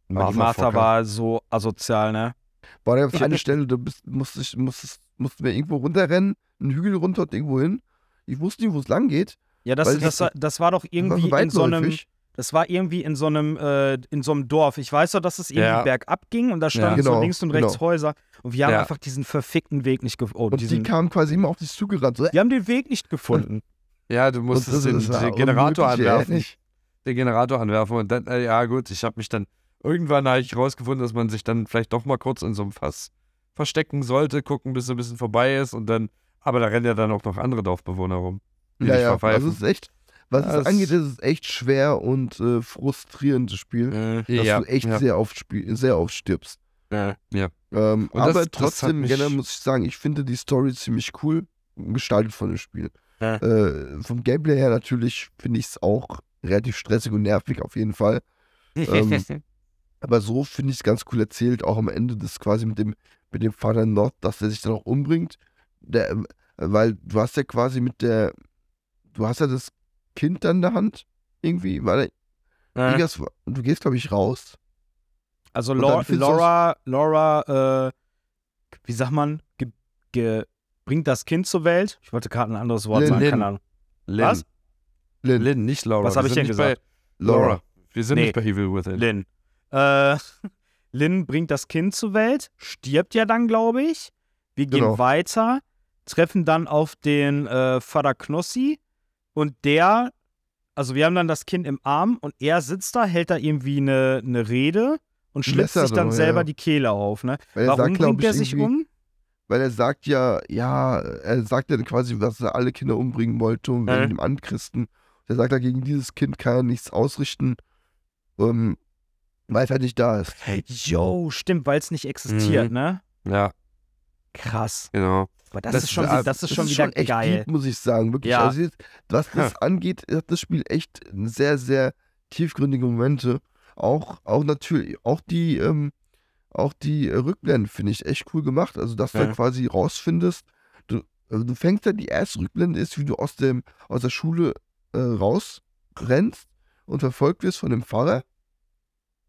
Die Martha Motherfucker. war so asozial, ne? War da auf (laughs) eine Stelle, du bist, musstest, musstest, mussten wir irgendwo runterrennen, einen Hügel runter und irgendwo hin. Ich wusste nicht, wo es lang geht. Ja, das, das, das- war doch irgendwie in so einem. Das war irgendwie in so einem, äh, in so einem Dorf. Ich weiß doch, dass es irgendwie Ja. bergab ging und da standen Genau, so links und rechts genau. Häuser und wir haben Ja. einfach diesen verfickten Weg nicht gefunden. Oh, Und die kamen quasi immer auf dich zugerannt. So, die haben den Weg nicht gefunden. (laughs) Ja, du musstest den, den Generator anwerfen. Den Generator anwerfen und dann, äh, ja gut, ich habe mich dann, irgendwann habe ich rausgefunden, dass man sich dann vielleicht doch mal kurz in so einem Fass verstecken sollte, gucken, bis er ein bisschen vorbei ist und dann, aber da rennen ja dann auch noch andere Dorfbewohner rum. die Ja, dich ja, verpfeifen. es ist echt, was Ja, es angeht, ist es echt schwer und äh, frustrierendes Spiel, dass ja, du echt ja, sehr oft spiel, sehr oft stirbst. ja. Ähm, Und das- aber das trotzdem, mich- generell muss ich sagen, ich finde die Story ziemlich cool gestaltet von dem Spiel. Ja. Äh, vom Gameplay her natürlich finde ich es auch relativ stressig und nervig auf jeden Fall. Ähm, (laughs) Aber so finde ich es ganz cool erzählt, auch am Ende das quasi mit dem, mit dem Vater North, dass er sich dann auch umbringt. Der, ähm, weil du hast ja quasi mit der, du hast ja das Kind dann in der Hand, irgendwie, weil Äh, irgendwas, du gehst, glaube ich, raus. Also Laura, Laura, Laura äh, wie sagt man, ge, ge, bringt das Kind zur Welt. Ich wollte gerade ein anderes Wort Lin. sagen, Lin. keine Ahnung. Lin. Was? Lin, Lin, nicht Laura. Was Wir hab ich denn gesagt? Laura. Wir sind Nee. nicht bei Evil Within. Lin. Äh, (laughs) Lin bringt das Kind zur Welt, stirbt ja dann, glaube ich. Wir gehen Genau. weiter, treffen dann auf den äh, Vater Knossi und der, also wir haben dann das Kind im Arm und er sitzt da, hält da irgendwie eine, eine Rede und schlitzt Messer sich dann drin, selber ja. die Kehle auf. Ne? Weil er Warum sagt, bringt er sich um? Weil er sagt ja, ja, er sagt ja quasi, dass er alle Kinder umbringen wollte und wegen Äh. dem Anchristen. Er sagt, er gegen dieses Kind kann er nichts ausrichten, ähm, weil es halt nicht da ist. Jo, stimmt, weil es nicht existiert, Mhm. ne? Ja, Krass. genau. Aber das, Das ist schon, ist- wie- das ist schon wieder echt geil. deep, muss ich sagen. Wirklich. Ja. Also jetzt, was das angeht, hat das Spiel echt sehr, sehr tiefgründige Momente. Auch, auch natürlich, auch die, ähm, auch die Rückblenden finde ich echt cool gemacht. Also, dass du Ja. dann quasi rausfindest, du, also du fängst dann, die erste Rückblende ist, wie du aus, dem, aus der Schule äh, rausrennst und verfolgt wirst von dem Pfarrer.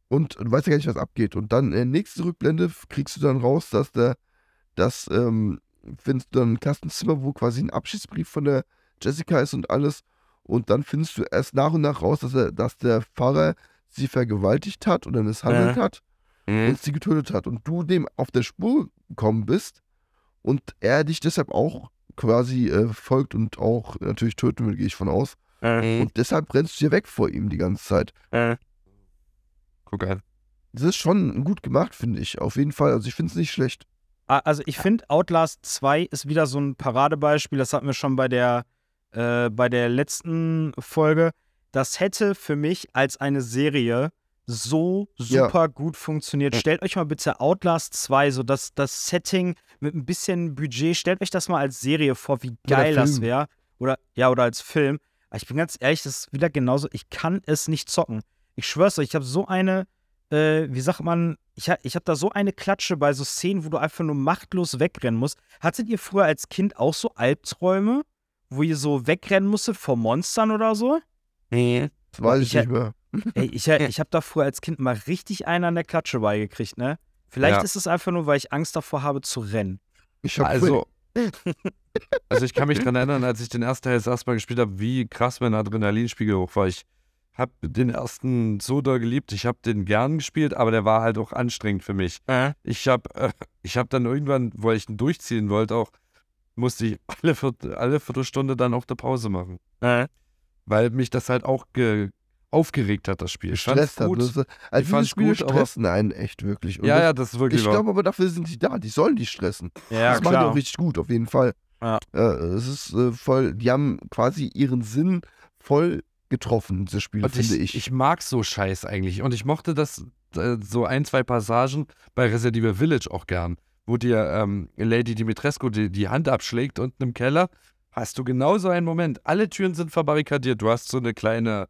Und du weißt ja gar nicht, was abgeht. Und dann in der nächsten Rückblende kriegst du dann raus, dass der, dass, ähm, findest du dann ein Klassenzimmer, wo quasi ein Abschiedsbrief von der Jessica ist und alles. Und dann findest du erst nach und nach raus, dass, er, dass der Pfarrer sie vergewaltigt hat oder misshandelt Ja. hat Mhm. und sie getötet hat. Und du dem auf der Spur gekommen bist und er dich deshalb auch quasi äh, folgt und auch natürlich töten will, gehe ich von aus. Äh, Mhm. Und deshalb rennst du hier weg vor ihm die ganze Zeit. äh. Guck an. Das ist schon gut gemacht, finde ich. Auf jeden Fall. Also ich finde es nicht schlecht. Also ich finde, Outlast 2 ist wieder so ein Paradebeispiel, das hatten wir schon bei der, äh, bei der letzten Folge. Das hätte für mich als eine Serie so Ja. super gut funktioniert. Stellt euch mal bitte Outlast 2, so das, das Setting mit ein bisschen Budget, stellt euch das mal als Serie vor, wie geil das wäre. Oder ja, oder als Film. Aber ich bin ganz ehrlich, das ist wieder genauso, ich kann es nicht zocken. Ich schwör's euch, ich habe so eine, äh, wie sagt man, ich, ha- ich habe da so eine Klatsche bei so Szenen, wo du einfach nur machtlos wegrennen musst. Hattet ihr früher als Kind auch so Albträume, wo ihr so wegrennen musstet vor Monstern oder so? Nee. Das weiß Ich ich, nicht mehr. Ey, ich, (laughs) ich habe da früher als Kind mal richtig einen an der Klatsche beigekriegt, ne? Vielleicht Ja. ist es einfach nur, weil ich Angst davor habe zu rennen. Ich habe Also, (laughs) also ich kann mich dran erinnern, als ich den ersten Teil das erste Mal gespielt habe, wie krass mein Adrenalinspiegel hoch war. Ich habe den ersten so doll geliebt. Ich habe den gern gespielt, aber der war halt auch anstrengend für mich. Ich habe äh, ich hab dann irgendwann, wo ich ihn durchziehen wollte, auch musste ich alle, Viert alle Viertelstunde dann auch eine Pause machen. Weil mich das halt auch ge aufgeregt hat, das Spiel. Ich fand's gestresst hat. ist- Also Ich fand's diese Spiele gut, aber- stressen einen echt wirklich. Und Ja, das, ja, das ist wirklich Ich glaube aber, dafür sind die da. Die sollen die stressen. Ja, das machen die auch richtig gut, auf jeden Fall. Ja. Äh, es ist äh, voll, die haben quasi ihren Sinn voll getroffen, diese Spiele, Und ich, finde ich. ich mag so Scheiß eigentlich. Und ich mochte das, äh, so ein, zwei Passagen bei Resident Evil Village auch gern, wo dir ähm, Lady Dimitrescu die, die Hand abschlägt unten im Keller. Hast du genauso einen Moment. Alle Türen sind verbarrikadiert. Du hast so eine kleine,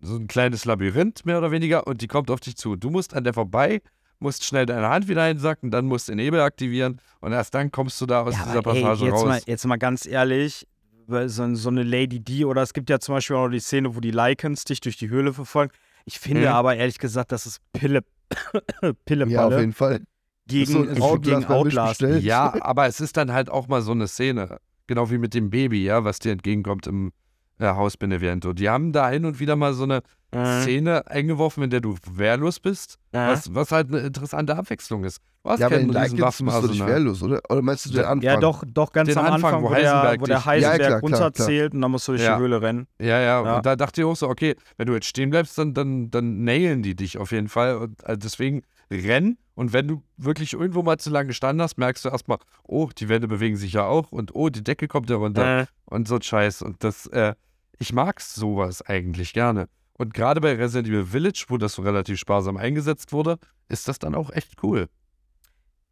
so ein kleines Labyrinth, mehr oder weniger, und die kommt auf dich zu. Du musst an der vorbei, musst schnell deine Hand wieder einsacken, dann musst du den Nebel aktivieren und erst dann kommst du da aus Ja, dieser aber ey, Passage jetzt, raus. mal, jetzt mal ganz ehrlich, so, so eine Lady D oder es gibt ja zum Beispiel auch noch die Szene, wo die Lycans dich durch die Höhle verfolgen. Ich finde Mhm. aber ehrlich gesagt, das ist Pille, (coughs) ja, auf jeden Fall. gegen, so Outlast gegen Outlast. Ja, (laughs) aber es ist dann halt auch mal so eine Szene. Genau wie mit dem Baby, ja, was dir entgegenkommt im äh, Haus Benevento. Die haben da hin und wieder mal so eine Äh, Szene eingeworfen, in der du wehrlos bist, äh. was, was halt eine interessante Abwechslung ist. Du hast Ja, keinen in riesen Lycans bist du nicht Waffenarsenal. wehrlos, oder? Oder meinst du den Ja, Anfang? Ja, doch, doch ganz Den am Anfang, Anfang, wo wo, der, Heisenberg wo der dich- Ja, Heisenberg klar, klar, runterzählt und dann musst du durch Ja. die Höhle rennen. Ja, ja, Ja. und da dachte ich auch so, okay, wenn du jetzt stehen bleibst, dann, dann, dann nailen die dich auf jeden Fall. Und äh, deswegen renn. Und wenn du wirklich irgendwo mal zu lange gestanden hast, merkst du erstmal, oh, die Wände bewegen sich ja auch und oh, die Decke kommt ja runter. Äh, und so ein Scheiß. Und das, äh, ich mag sowas eigentlich gerne. Und gerade bei Resident Evil Village, wo das so relativ sparsam eingesetzt wurde, ist das dann auch echt cool.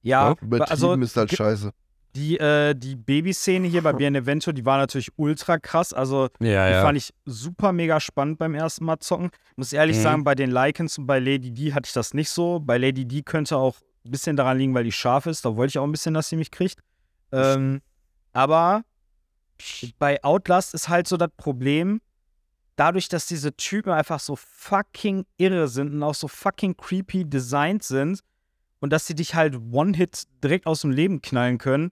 ja, Übertrieben also ist halt scheiße. die, äh, die Babyszene hier bei (laughs) Benevento, die war natürlich ultra krass. Also Ja, Die fand ich super mega spannend beim ersten Mal zocken. Muss ehrlich Mhm. sagen, bei den Lycans und bei Lady D hatte ich das nicht so. Bei Lady D könnte auch ein bisschen daran liegen, weil die scharf ist. Da wollte ich auch ein bisschen, dass sie mich kriegt. Ähm, aber bei Outlast ist halt so das Problem, dadurch, dass diese Typen einfach so fucking irre sind und auch so fucking creepy designt sind und dass sie dich halt One-Hit direkt aus dem Leben knallen können,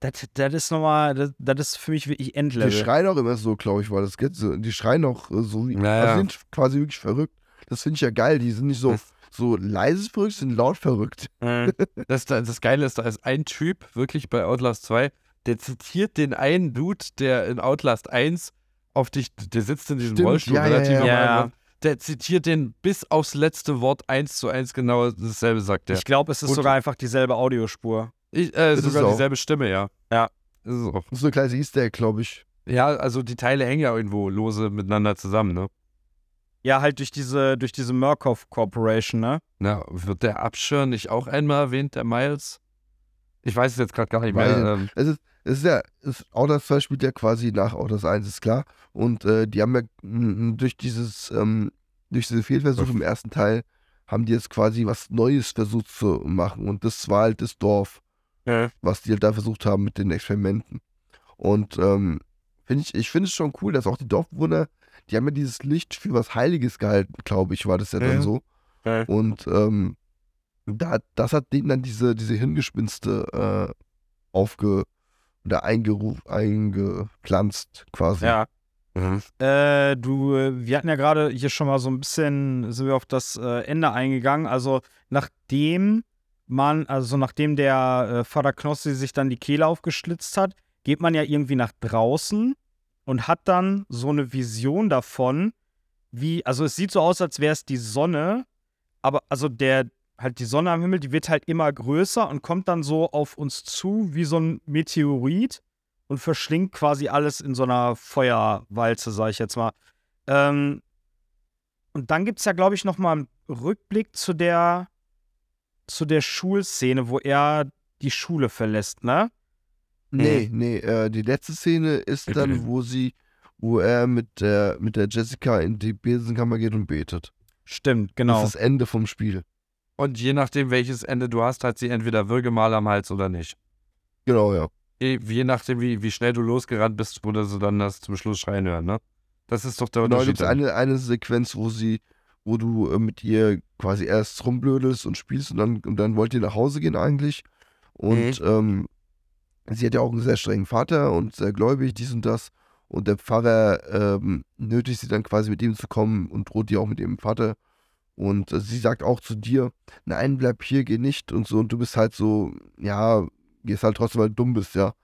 das, das ist nochmal, das, ist für mich wirklich Die Endlevel. schreien auch immer so, glaube ich, weil das geht so. Die schreien auch äh, so wie. Naja. Also sind quasi wirklich verrückt. Das finde ich ja geil. Die sind nicht so, Das- so leise verrückt, sind laut verrückt. Mhm. Das, das Geile ist, da ist ein Typ wirklich bei Outlast 2, der zitiert den einen Dude, der in Outlast 1 auf dich, der sitzt in diesem Stimmt, Rollstuhl ja, ja, relativ ja. am Ja. Der zitiert den bis aufs letzte Wort eins zu eins genau dasselbe sagt der. Ich glaube, es ist Und- sogar einfach dieselbe Audiospur. Ich, äh, Ist es sogar auch. dieselbe Stimme, ja. Ja. Ist es auch. Das ist so ein kleines Easter Egg, glaube ich. Ja, also die Teile hängen ja irgendwo lose miteinander zusammen, ne? Ja, halt durch diese, durch diese Murkoff Corporation, ne? Na, wird der Abschirr nicht auch einmal erwähnt, der Miles? Ich weiß es jetzt gerade gar nicht mehr. Ähm, Es ist, es ist ja, es, Autos 2 spielt ja quasi nach Autos 1, ist klar. Und äh, die haben ja mm, durch dieses, ähm, durch diese Fehlversuche im ersten Teil, haben die jetzt quasi was Neues versucht zu machen. Und das war halt das Dorf, Ja. was die halt da versucht haben mit den Experimenten. Und ähm, finde ich, ich finde es schon cool, dass auch die Dorfbewohner, die haben ja dieses Licht für was Heiliges gehalten, glaube ich, war das ja Ja. dann so. Ja. Und ähm, da, das hat denen dann diese, diese Hirngespinste äh, aufge oder eingeruf, eingepflanzt quasi. Ja. mhm. Äh, du, äh, wir hatten ja gerade hier schon mal so ein bisschen, sind wir auf das äh, Ende eingegangen. Also nachdem man, also nachdem der äh, Vater Knossi sich dann die Kehle aufgeschlitzt hat, geht man ja irgendwie nach draußen und hat dann so eine Vision davon, wie, also es sieht so aus, als wäre es die Sonne, aber also der, halt die Sonne am Himmel, die wird halt immer größer und kommt dann so auf uns zu wie so ein Meteorit und verschlingt quasi alles in so einer Feuerwalze, sag ich jetzt mal. Ähm, und dann gibt es ja, glaube ich, noch mal einen Rückblick zu der, zu der Schulszene, wo er die Schule verlässt, ne? Nee, nee, äh, die letzte Szene ist dann, wo sie, wo er mit der, mit der Jessica in die Besenkammer geht und betet. Stimmt, genau. Das ist das Ende vom Spiel. Und je nachdem, welches Ende du hast, hat sie entweder Würgemal am Hals oder nicht. Genau, ja. Je, nachdem, wie, wie schnell du losgerannt bist, wurde sie dann das zum Schluss schreien hören, ne? Das ist doch der Genau, Unterschied. gibt es eine, eine Sequenz, wo sie, wo du äh, mit ihr quasi erst rumblödelst und spielst und dann, und dann wollt ihr nach Hause gehen eigentlich. Und ähm, sie hat ja auch einen sehr strengen Vater und sehr gläubig, dies und das. Und der Pfarrer ähm, nötigt sie dann quasi mit ihm zu kommen und droht ihr auch mit ihrem Vater. Und äh, sie sagt auch zu dir, nein, bleib hier, geh nicht und so. Und du bist halt so, ja, gehst halt trotzdem, weil du dumm bist, ja.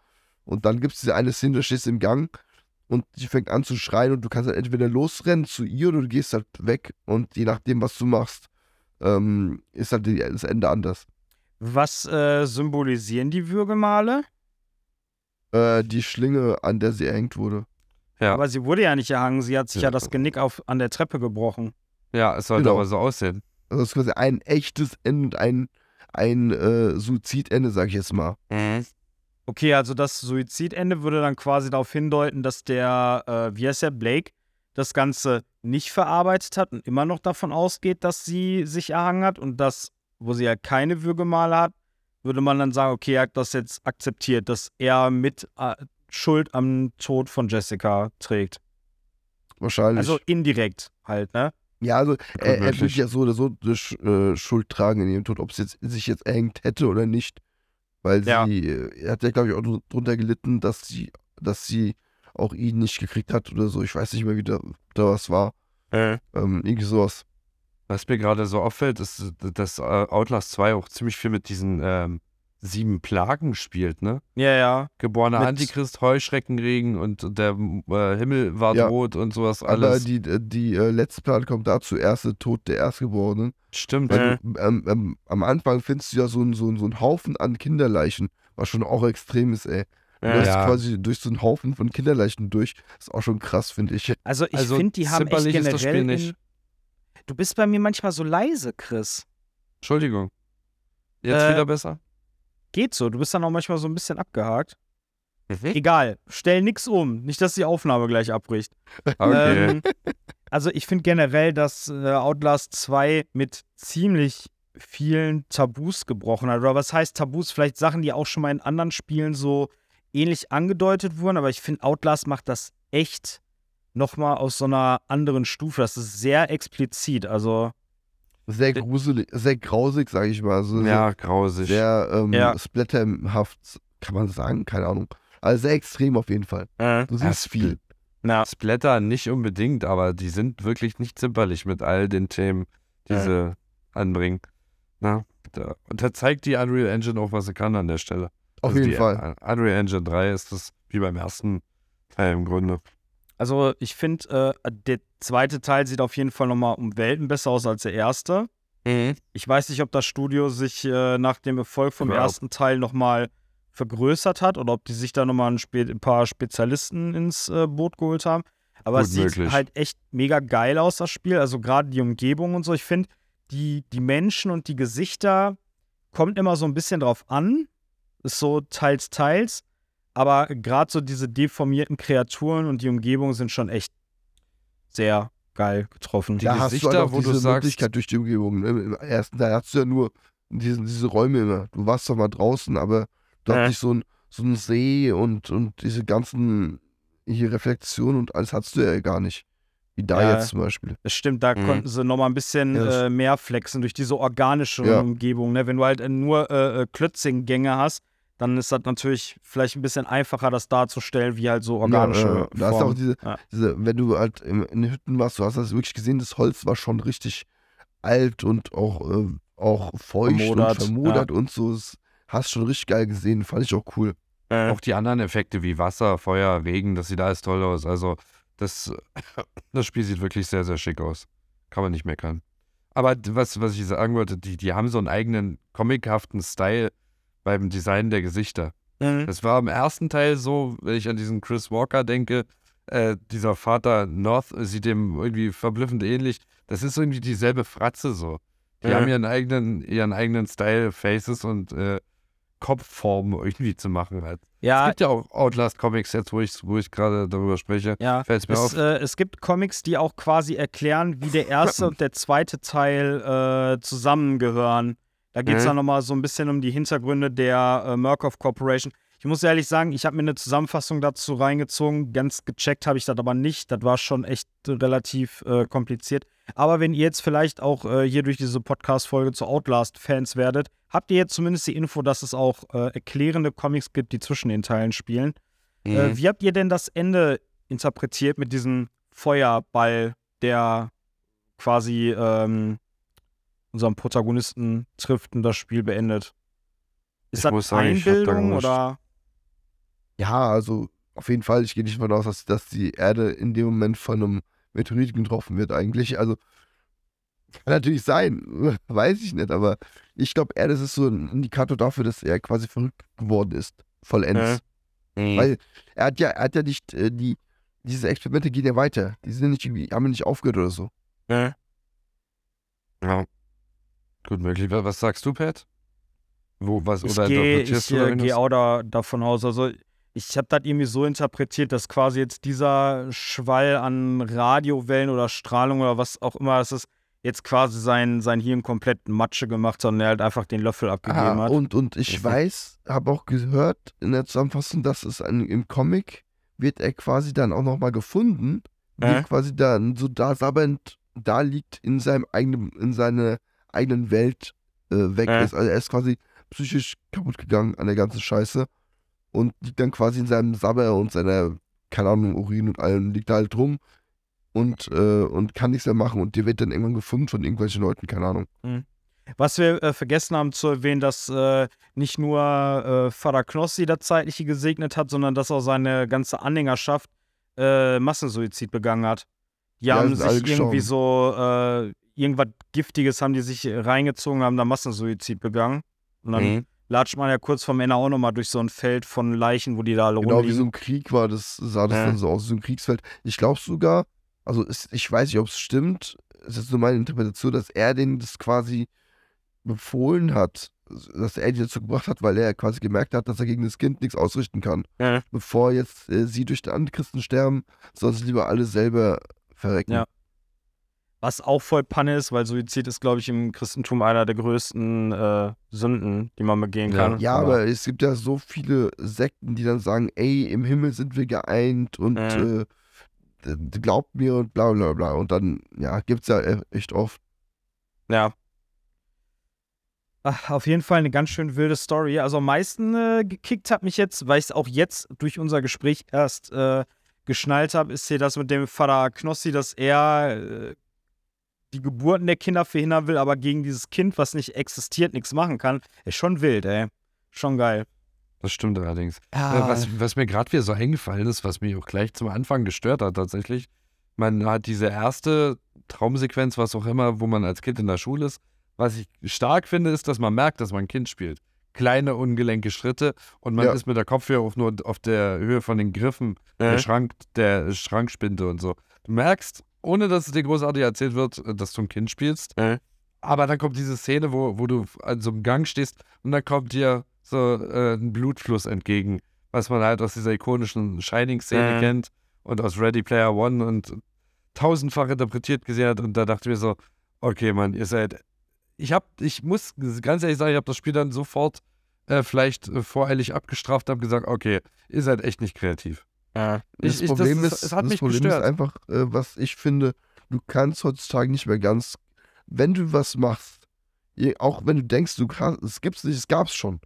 Und dann gibt es diese eine Szene, da stehst im Gang und die fängt an zu schreien und du kannst halt entweder losrennen zu ihr oder du gehst halt weg und je nachdem, was du machst, ähm, ist halt die, das Ende anders. Was äh, symbolisieren die Würgemale? Äh, die Schlinge, an der sie erhängt wurde. Ja. Aber sie wurde ja nicht erhangen, sie hat sich ja, Ja. das Genick auf, an der Treppe gebrochen. Ja, es sollte Genau. aber so aussehen. Also das ist quasi ein echtes Ende und ein, ein äh, Suizidende, sag ich jetzt mal. Okay, also das Suizidende würde dann quasi darauf hindeuten, dass der, äh, wie heißt der, Blake, das Ganze nicht verarbeitet hat und immer noch davon ausgeht, dass sie sich erhangen hat und das, wo sie ja keine Würgemale hat, würde man dann sagen, okay, er hat das jetzt akzeptiert, dass er mit äh, Schuld am Tod von Jessica trägt. Wahrscheinlich. Also indirekt halt, ne? Ja, also er, er wird ja so oder so äh, Schuld tragen in ihrem Tod, ob es jetzt sich jetzt erhängt hätte oder nicht. Weil sie, äh, er hat ja, glaube ich, auch dr- drunter gelitten, dass sie, dass sie auch ihn nicht gekriegt hat oder so. Ich weiß nicht mehr, wie da, da was war. Ähm, irgendwie sowas. Was mir gerade so auffällt, ist, dass äh, Outlast 2 auch ziemlich viel mit diesen ähm, sieben Plagen spielt, ne? Ja, ja. Geborener Mit- Antichrist, Heuschreckenregen und der äh, Himmel war Ja. rot und sowas Aber alles. die, äh, die äh, letzte Plan kommt dazu, erst der Tod der Erstgeborenen. Stimmt. Weil du, ähm, ähm, am Anfang findest du ja so, einen- so, so einen Haufen an Kinderleichen, was schon auch extrem ist, ey. Du Ja. Ja. quasi durch so einen Haufen von Kinderleichen durch. ist auch schon krass, finde ich. Also ich Also finde, die haben echt zimperlich ist das generell. Spiel nicht. In, du bist bei mir manchmal so leise, Chris. Entschuldigung. Jetzt Äh, wieder besser? Geht so, du bist dann auch manchmal so ein bisschen abgehakt. Mhm. Egal, stell nix um. Nicht, dass die Aufnahme gleich abbricht. Okay. Ähm, also ich finde generell, dass äh, Outlast 2 mit ziemlich vielen Tabus gebrochen hat. Oder was heißt Tabus? Vielleicht Sachen, die auch schon mal in anderen Spielen so ähnlich angedeutet wurden. Aber ich finde, Outlast macht das echt nochmal aus so einer anderen Stufe. Das ist sehr explizit. Also, Sehr gruselig, sehr grausig, sage ich mal. Also Ja, grausig. sehr ähm, Ja. splatterhaft, kann man sagen, keine Ahnung. Also sehr extrem auf jeden Fall. äh, Du siehst viel. na, Splatter nicht unbedingt, aber die sind wirklich nicht zimperlich mit all den Themen, die Ja. sie anbringen. Na, da, und da zeigt die Unreal Engine auch, was sie kann an der Stelle. Auf Also jeden die Fall. Unreal Engine 3 ist das wie beim ersten Teil im Grunde. Also ich finde, äh, der zweite Teil sieht auf jeden Fall nochmal um Welten besser aus als der erste. Ich weiß nicht, ob das Studio sich äh, nach dem Erfolg vom Glaub. ersten Teil nochmal vergrößert hat oder ob die sich da nochmal ein, ein paar Spezialisten ins äh, Boot geholt haben. Aber Gut es sieht möglich. halt echt mega geil aus, das Spiel. Also gerade die Umgebung und so. Ich finde, die, die Menschen und die Gesichter kommt immer so ein bisschen drauf an. Ist so teils, teils. Aber gerade so diese deformierten Kreaturen und die Umgebung sind schon echt sehr geil getroffen. Die da hast du halt Gesichter, auch wo du diese sagst- Möglichkeit durch die Umgebung. ne? Im ersten Teil hast du ja nur diesen, diese Räume immer. Du warst zwar mal draußen, aber du Äh. hast nicht so ein, so ein See und, und diese ganzen hier Reflexionen und alles hast du ja gar nicht. Wie da Ja. jetzt zum Beispiel. Das stimmt, da Mhm. konnten sie nochmal ein bisschen Ja, äh, mehr flexen durch diese organische Ja. Umgebung. Ne? Wenn du halt nur äh, äh, Klötzing-Gänge hast, dann ist das natürlich vielleicht ein bisschen einfacher, das darzustellen, wie halt so organische Ja, ja. Da hast du auch diese, Ja. diese, wenn du halt in den Hütten warst, du hast das wirklich gesehen, das Holz war schon richtig alt und auch, äh, auch feucht Vermodert, und vermodert und so. Das hast schon richtig geil gesehen, fand ich auch cool. Äh, Auch die anderen Effekte wie Wasser, Feuer, Regen, das sieht alles toll aus. Also das, (coughs) das Spiel sieht wirklich sehr, sehr schick aus. Kann man nicht meckern. Aber was, was ich sagen wollte, die, die haben so einen eigenen comichaften Style beim Design der Gesichter. mhm. Das war im ersten Teil so, wenn ich an diesen Chris Walker denke, äh, dieser Vater North sieht dem irgendwie verblüffend ähnlich. Das ist irgendwie dieselbe Fratze so. Die Ja. haben ihren eigenen, ihren eigenen Style, Faces und äh, Kopfformen irgendwie zu machen halt. Es ja, gibt ja auch Outlast Comics jetzt, wo ich, wo ich gerade darüber spreche. ja. Fällt mir Es, auf. äh, es gibt Comics, die auch quasi erklären, wie der erste und der zweite Teil äh, zusammengehören. Da geht es Mhm. dann nochmal so ein bisschen um die Hintergründe der äh, Murkoff Corporation. Ich muss ehrlich sagen, ich habe mir eine Zusammenfassung dazu reingezogen. Ganz gecheckt habe ich das aber nicht. Das war schon echt äh, relativ äh, kompliziert. Aber wenn ihr jetzt vielleicht auch äh, hier durch diese Podcast-Folge zu Outlast-Fans werdet, habt ihr jetzt zumindest die Info, dass es auch äh, erklärende Comics gibt, die zwischen den Teilen spielen. Mhm. Äh, wie habt ihr denn das Ende interpretiert mit diesem Feuerball, der quasi ähm, unseren Protagonisten trifft und das Spiel beendet? Ist Ich das muss sagen, Einbildung oder? Ja, also auf jeden Fall, ich gehe nicht davon aus, dass, dass die Erde in dem Moment von einem Meteorit getroffen wird eigentlich. Also kann natürlich sein, (laughs) weiß ich nicht, aber ich glaube eher, das ist so ein Indikator dafür, dass er quasi verrückt geworden ist, vollends. Mhm. Weil er hat ja, er hat ja nicht, äh, die, diese Experimente gehen ja weiter. Die sind ja nicht irgendwie, haben ja nicht aufgehört oder so. ja. Gut möglich. Wa- Was sagst du, Pat? Wo, was, Ich oder gehe interpretierst ich, du da äh, irgendwas? geh auch da, davon aus. Also ich habe das irgendwie so interpretiert, dass quasi jetzt dieser Schwall an Radiowellen oder Strahlung oder was auch immer es ist, jetzt quasi sein, sein Hirn komplett Matsche gemacht hat und er halt einfach den Löffel abgegeben Ah, hat. und, und ich Mhm. weiß, habe auch gehört in der Zusammenfassung, dass es ein, im Comic wird er quasi dann auch nochmal gefunden, wie Äh? er quasi dann so da sabbernd da liegt in seinem eigenen, in seiner eigenen Welt äh, weg Äh? ist. Also er ist quasi psychisch kaputt gegangen an der ganzen Scheiße und liegt dann quasi in seinem Sabber und seiner, keine Ahnung, Urin und allem, liegt da halt rum und, äh, und kann nichts mehr machen und der wird dann irgendwann gefunden von irgendwelchen Leuten, keine Ahnung. Was wir äh, vergessen haben zu erwähnen, dass äh, nicht nur äh, Vater Knossi das Zeitliche gesegnet hat, sondern dass auch seine ganze Anhängerschaft äh, Massensuizid begangen hat. Die Ja, haben sich irgendwie so, äh, irgendwas Giftiges haben die sich reingezogen, haben da Massensuizid begangen. Und dann Mhm. latscht man ja kurz vom Ende auch nochmal durch so ein Feld von Leichen, wo die da alle Genau wie rumliegen. so ein Krieg war, das sah das Ja. dann so aus, so ein Kriegsfeld. Ich glaube sogar, also es, ich weiß nicht, ob es stimmt, es ist nur meine Interpretation, dass er denen das quasi befohlen hat, dass er die dazu gebracht hat, weil er quasi gemerkt hat, dass er gegen das Kind nichts ausrichten kann. Ja. Bevor jetzt äh, sie durch den Antichristen sterben, sollen sie lieber alle selber verrecken. Ja. Was auch voll Panne ist, weil Suizid ist, glaube ich, im Christentum einer der größten äh, Sünden, die man begehen kann. Ja, aber es gibt ja so viele Sekten, die dann sagen, ey, im Himmel sind wir geeint und Mhm. äh, glaubt mir und bla bla bla. Und dann, ja, gibt's ja e- echt oft. Ja. Ach, auf jeden Fall eine ganz schön wilde Story. Also am meisten äh, gekickt hat mich jetzt, weil ich es auch jetzt durch unser Gespräch erst äh, geschnallt habe, ist hier das mit dem Vater Knossi, dass er äh, die Geburten der Kinder verhindern will, aber gegen dieses Kind, was nicht existiert, nichts machen kann. Ist schon wild, ey. Schon geil. Das stimmt allerdings. Ja. Äh, was, was mir gerade wieder so eingefallen ist, was mich auch gleich zum Anfang gestört hat tatsächlich, man hat diese erste Traumsequenz, was auch immer, wo man als Kind in der Schule ist. Was ich stark finde, ist, dass man merkt, dass man ein Kind spielt. Kleine, ungelenke Schritte und man Ja. ist mit der Kopfhörer auch nur auf der Höhe von den Griffen der, Schrank, der Schrankspinte und so. Du merkst, ohne dass es dir großartig erzählt wird, dass du ein Kind spielst. Aber dann kommt diese Szene, wo, wo du an so einem Gang stehst und dann kommt dir so äh, ein Blutfluss entgegen, was man halt aus dieser ikonischen Shining-Szene Mhm. kennt und aus Ready Player One und tausendfach interpretiert gesehen hat. Und da dachte ich mir so, okay, Mann, ihr seid. Ich hab, ich muss ganz ehrlich sagen, ich habe das Spiel dann sofort äh, vielleicht äh, voreilig abgestraft, habe gesagt, okay, ihr seid echt nicht kreativ. Ja. Das Ich- ich- Problem, das ist, es hat das mich Problem ist einfach, äh, was ich finde, du kannst heutzutage nicht mehr ganz, wenn du was machst, je, auch wenn du denkst, du kannst, es gibt's nicht, es gab's schon.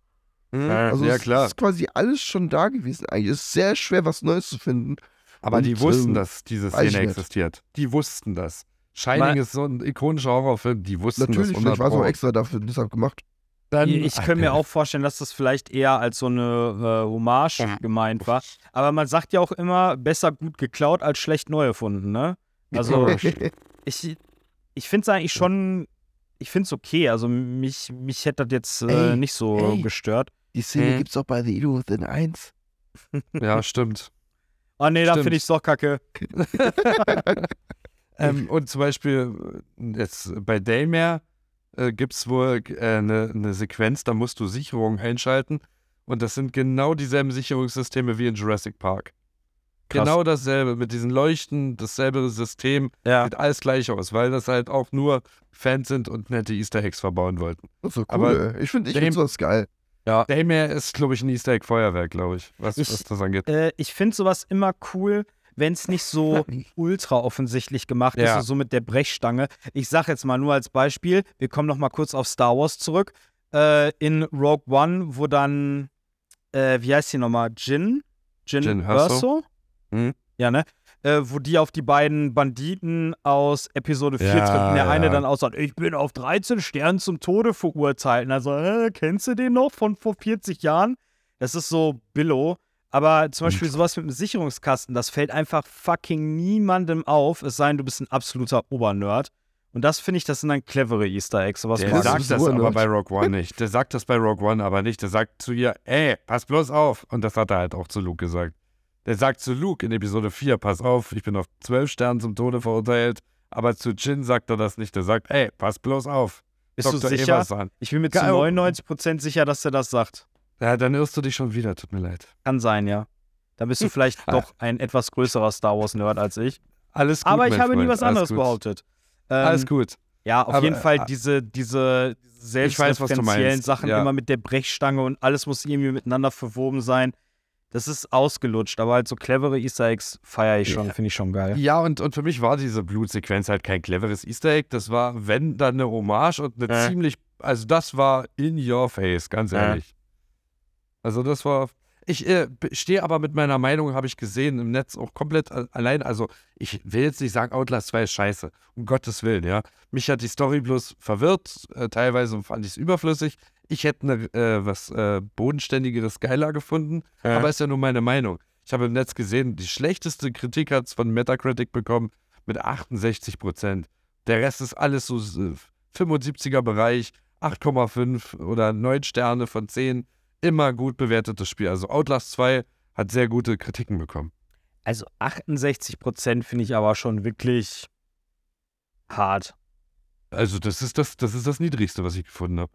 Mhm. Also ja, es klar. ist quasi alles schon da gewesen. Eigentlich es ist sehr schwer, was Neues zu finden. Aber die Und, wussten, ähm, dass diese ich Szene existiert. Die wussten das. Shining Mal- ist so ein ikonischer Horrorfilm, die wussten Natürlich, das. vielleicht war es auch 100 extra dafür deshalb gemacht. Dann, Ich könnte mir auch vorstellen, dass das vielleicht eher als so eine äh, Hommage Ja. gemeint war. Aber man sagt ja auch immer, besser gut geklaut als schlecht neu erfunden, ne? Also, (laughs) ich, ich finde es eigentlich schon, ich finde es okay. Also, mich, mich hätte das jetzt äh, Ey, nicht so ey. gestört. Die Szene Mhm. gibt's auch bei The Evil Within 1. Ja, stimmt. Oh nee, da finde ich es doch kacke. (laughs) ähm, und zum Beispiel äh, jetzt bei Daymare äh, gibt es wohl äh, eine ne Sequenz, da musst du Sicherungen einschalten. Und das sind genau dieselben Sicherungssysteme wie in Jurassic Park. Krass. Genau dasselbe, mit diesen Leuchten, dasselbe System, Ja. sieht alles gleich aus, weil das halt auch nur Fans sind und nette Easter Eggs verbauen wollten. Das ist so cool. Aber ich finde ich find sowas geil. Daymare ist, glaube ich, ein Easter Egg-Feuerwerk, glaube ich, was, Ich- was das angeht. Äh, ich finde sowas immer cool, wenn es nicht so ultra offensichtlich gemacht Ja. ist, so mit der Brechstange. Ich sage jetzt mal nur als Beispiel, wir kommen noch mal kurz auf Star Wars zurück. Äh, in Rogue One, wo dann, äh, wie heißt die nochmal? Jin? Jin, Jyn Erso? Mhm. Ja, ne? Äh, wo die auf die beiden Banditen aus Episode 4 Ja, trifft. Und der eine ja. dann aussagt, ich bin auf 13 Sternen zum Tode verurteilt. Also, äh, kennst du den noch von vor 40 Jahren? Das ist so Billo. Aber zum Beispiel sowas mit einem Sicherungskasten, das fällt einfach fucking niemandem auf, es sei denn, du bist ein absoluter Obernerd. Und das finde ich, das sind dann clevere Easter Eggs. Sowas Der sagt das aber bei Rogue One nicht. Der sagt das bei Rogue One aber nicht. Der sagt zu ihr, ey, pass bloß auf. Und das hat er halt auch zu Luke gesagt. Der sagt zu Luke in Episode 4, pass auf, ich bin auf 12 Sternen zum Tode verurteilt. Aber zu Jin sagt er das nicht. Der sagt, ey, pass bloß auf. Bist du Dr. sicher? Eversan. Ich bin mir zu Geil. 99% sicher, dass er das sagt. Ja, dann irrst du dich schon wieder, tut mir leid. Kann sein, ja. Da bist du vielleicht Ah. doch ein etwas größerer Star Wars-Nerd als ich. Alles gut, Aber ich habe nie Freund. was Alles anderes behauptet. Ähm, Alles gut. Ja, auf Aber, jeden Fall äh, diese, diese was selbstreferenziellen. Sachen Ja. immer mit der Brechstange und alles muss irgendwie miteinander verwoben sein. Das ist ausgelutscht, aber halt so clevere Easter Eggs feiere ich schon, Ja. finde ich schon geil. Ja, und, und für mich war diese Blutsequenz halt kein cleveres Easter Egg. Das war, wenn, dann eine Hommage und eine Äh. ziemlich, also das war in your face, ganz Äh. Also das war, ich äh, stehe aber mit meiner Meinung, habe ich gesehen, im Netz auch komplett allein. Also ich will jetzt nicht sagen, Outlast 2 ist scheiße, um Gottes Willen, ja. Mich hat die Story bloß verwirrt, äh, teilweise fand ich es überflüssig. Ich hätte eine, äh, was äh, bodenständigeres, geiler gefunden, Ja. aber ist ja nur meine Meinung. Ich habe im Netz gesehen, die schlechteste Kritik hat es von Metacritic bekommen mit 68 Prozent. Der Rest ist alles so äh, 75er Bereich, 8,5 oder 9 Sterne von 10. Immer gut bewertetes Spiel. Also Outlast 2 hat sehr gute Kritiken bekommen. Also 68% finde ich aber schon wirklich hart. Also das ist das, das ist das Niedrigste, was ich gefunden habe.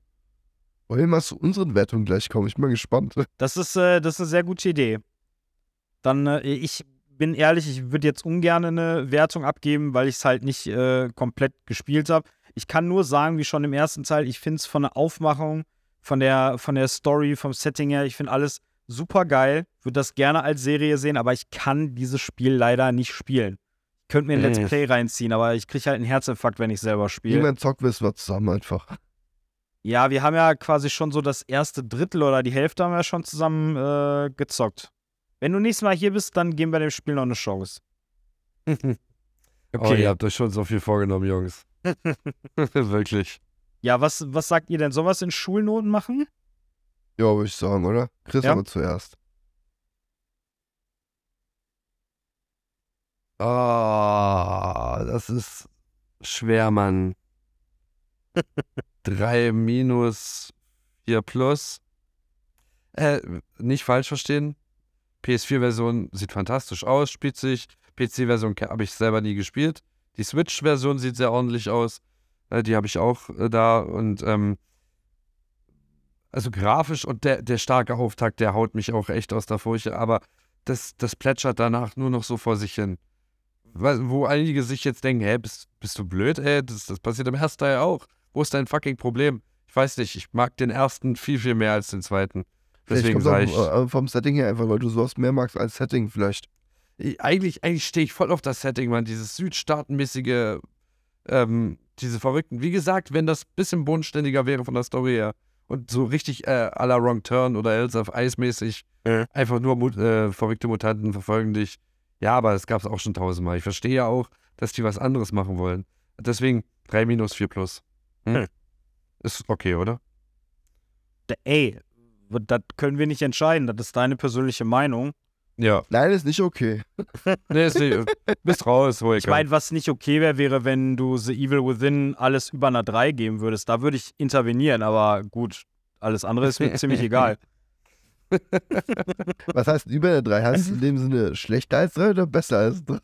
Wollen wir mal zu unseren Wertungen gleich kommen? Ich bin mal gespannt. (laughs) Das ist, äh, das ist eine sehr gute Idee. Dann, äh, ich bin ehrlich, ich würde jetzt ungern eine Wertung abgeben, weil ich es halt nicht äh, komplett gespielt habe. Ich kann nur sagen, wie schon im ersten Teil, ich finde es von der Aufmachung, von der, von der Story, vom Setting her, ich finde alles super geil. Würde das gerne als Serie sehen, aber ich kann dieses Spiel leider nicht spielen. könnte mir ein Let's Äh. Play reinziehen, aber ich kriege halt einen Herzinfarkt, wenn ich selber spiele. Irgendwann zocken wir es mal zusammen einfach. Ja, wir haben ja quasi schon so das erste Drittel oder die Hälfte haben wir schon zusammen äh, gezockt. Wenn du nächstes Mal hier bist, dann geben wir dem Spiel noch eine Chance. (laughs) Oh, ihr habt euch schon so viel vorgenommen, Jungs. (laughs) (laughs) Wirklich. Ja, was, was sagt ihr denn? Es in Schulnoten machen? Ja, würde ich sagen, oder? Chris Ja. aber zuerst. Oh, das ist schwer, Mann. (laughs) 3 minus 4 plus. Äh, nicht falsch verstehen. PS4-Version sieht fantastisch aus, spielt sich. PC-Version habe ich selber nie gespielt. Die Switch-Version sieht sehr ordentlich aus. Äh, die habe ich auch äh, da. Und ähm, also grafisch und der, der starke Auftakt, der haut mich auch echt aus der Furche. Aber das, das plätschert danach nur noch so vor sich hin. Wo einige sich jetzt denken, hä, bist, bist du blöd, ey? Das, das passiert im ersten Teil auch. Wo ist dein fucking Problem? Ich weiß nicht, ich mag den ersten viel, viel mehr als den zweiten. Deswegen sage ich, auch, äh, vom Setting her einfach, weil du sowas mehr magst als Setting vielleicht. ich- eigentlich, eigentlich stehe ich voll auf das Setting, man. Dieses südstaatenmäßige, ähm, diese Verrückten. Wie gesagt, wenn das bisschen bodenständiger wäre von der Story her und so richtig äh, à la Wrong Turn oder Else of Ice mäßig, Ja. einfach nur Mut, äh, verrückte Mutanten verfolgen dich. Ja, aber das gab es auch schon tausendmal. Ich verstehe ja auch, dass die was anderes machen wollen. Deswegen 3 minus 4 plus. Hm? Hm. Ist okay, oder? Ey, das können wir nicht entscheiden. Das ist deine persönliche Meinung. Ja. Nein, ist nicht okay. (laughs) Nee, ist nicht, bist raus, Hoeker. Ich meine, was nicht okay wäre, wäre, wenn du The Evil Within alles über einer 3 geben würdest. Da würde ich intervenieren, aber gut, alles andere ist mir ziemlich egal. (laughs) Was heißt über eine 3? Heißt es in dem Sinne schlechter als 3 oder besser als 3?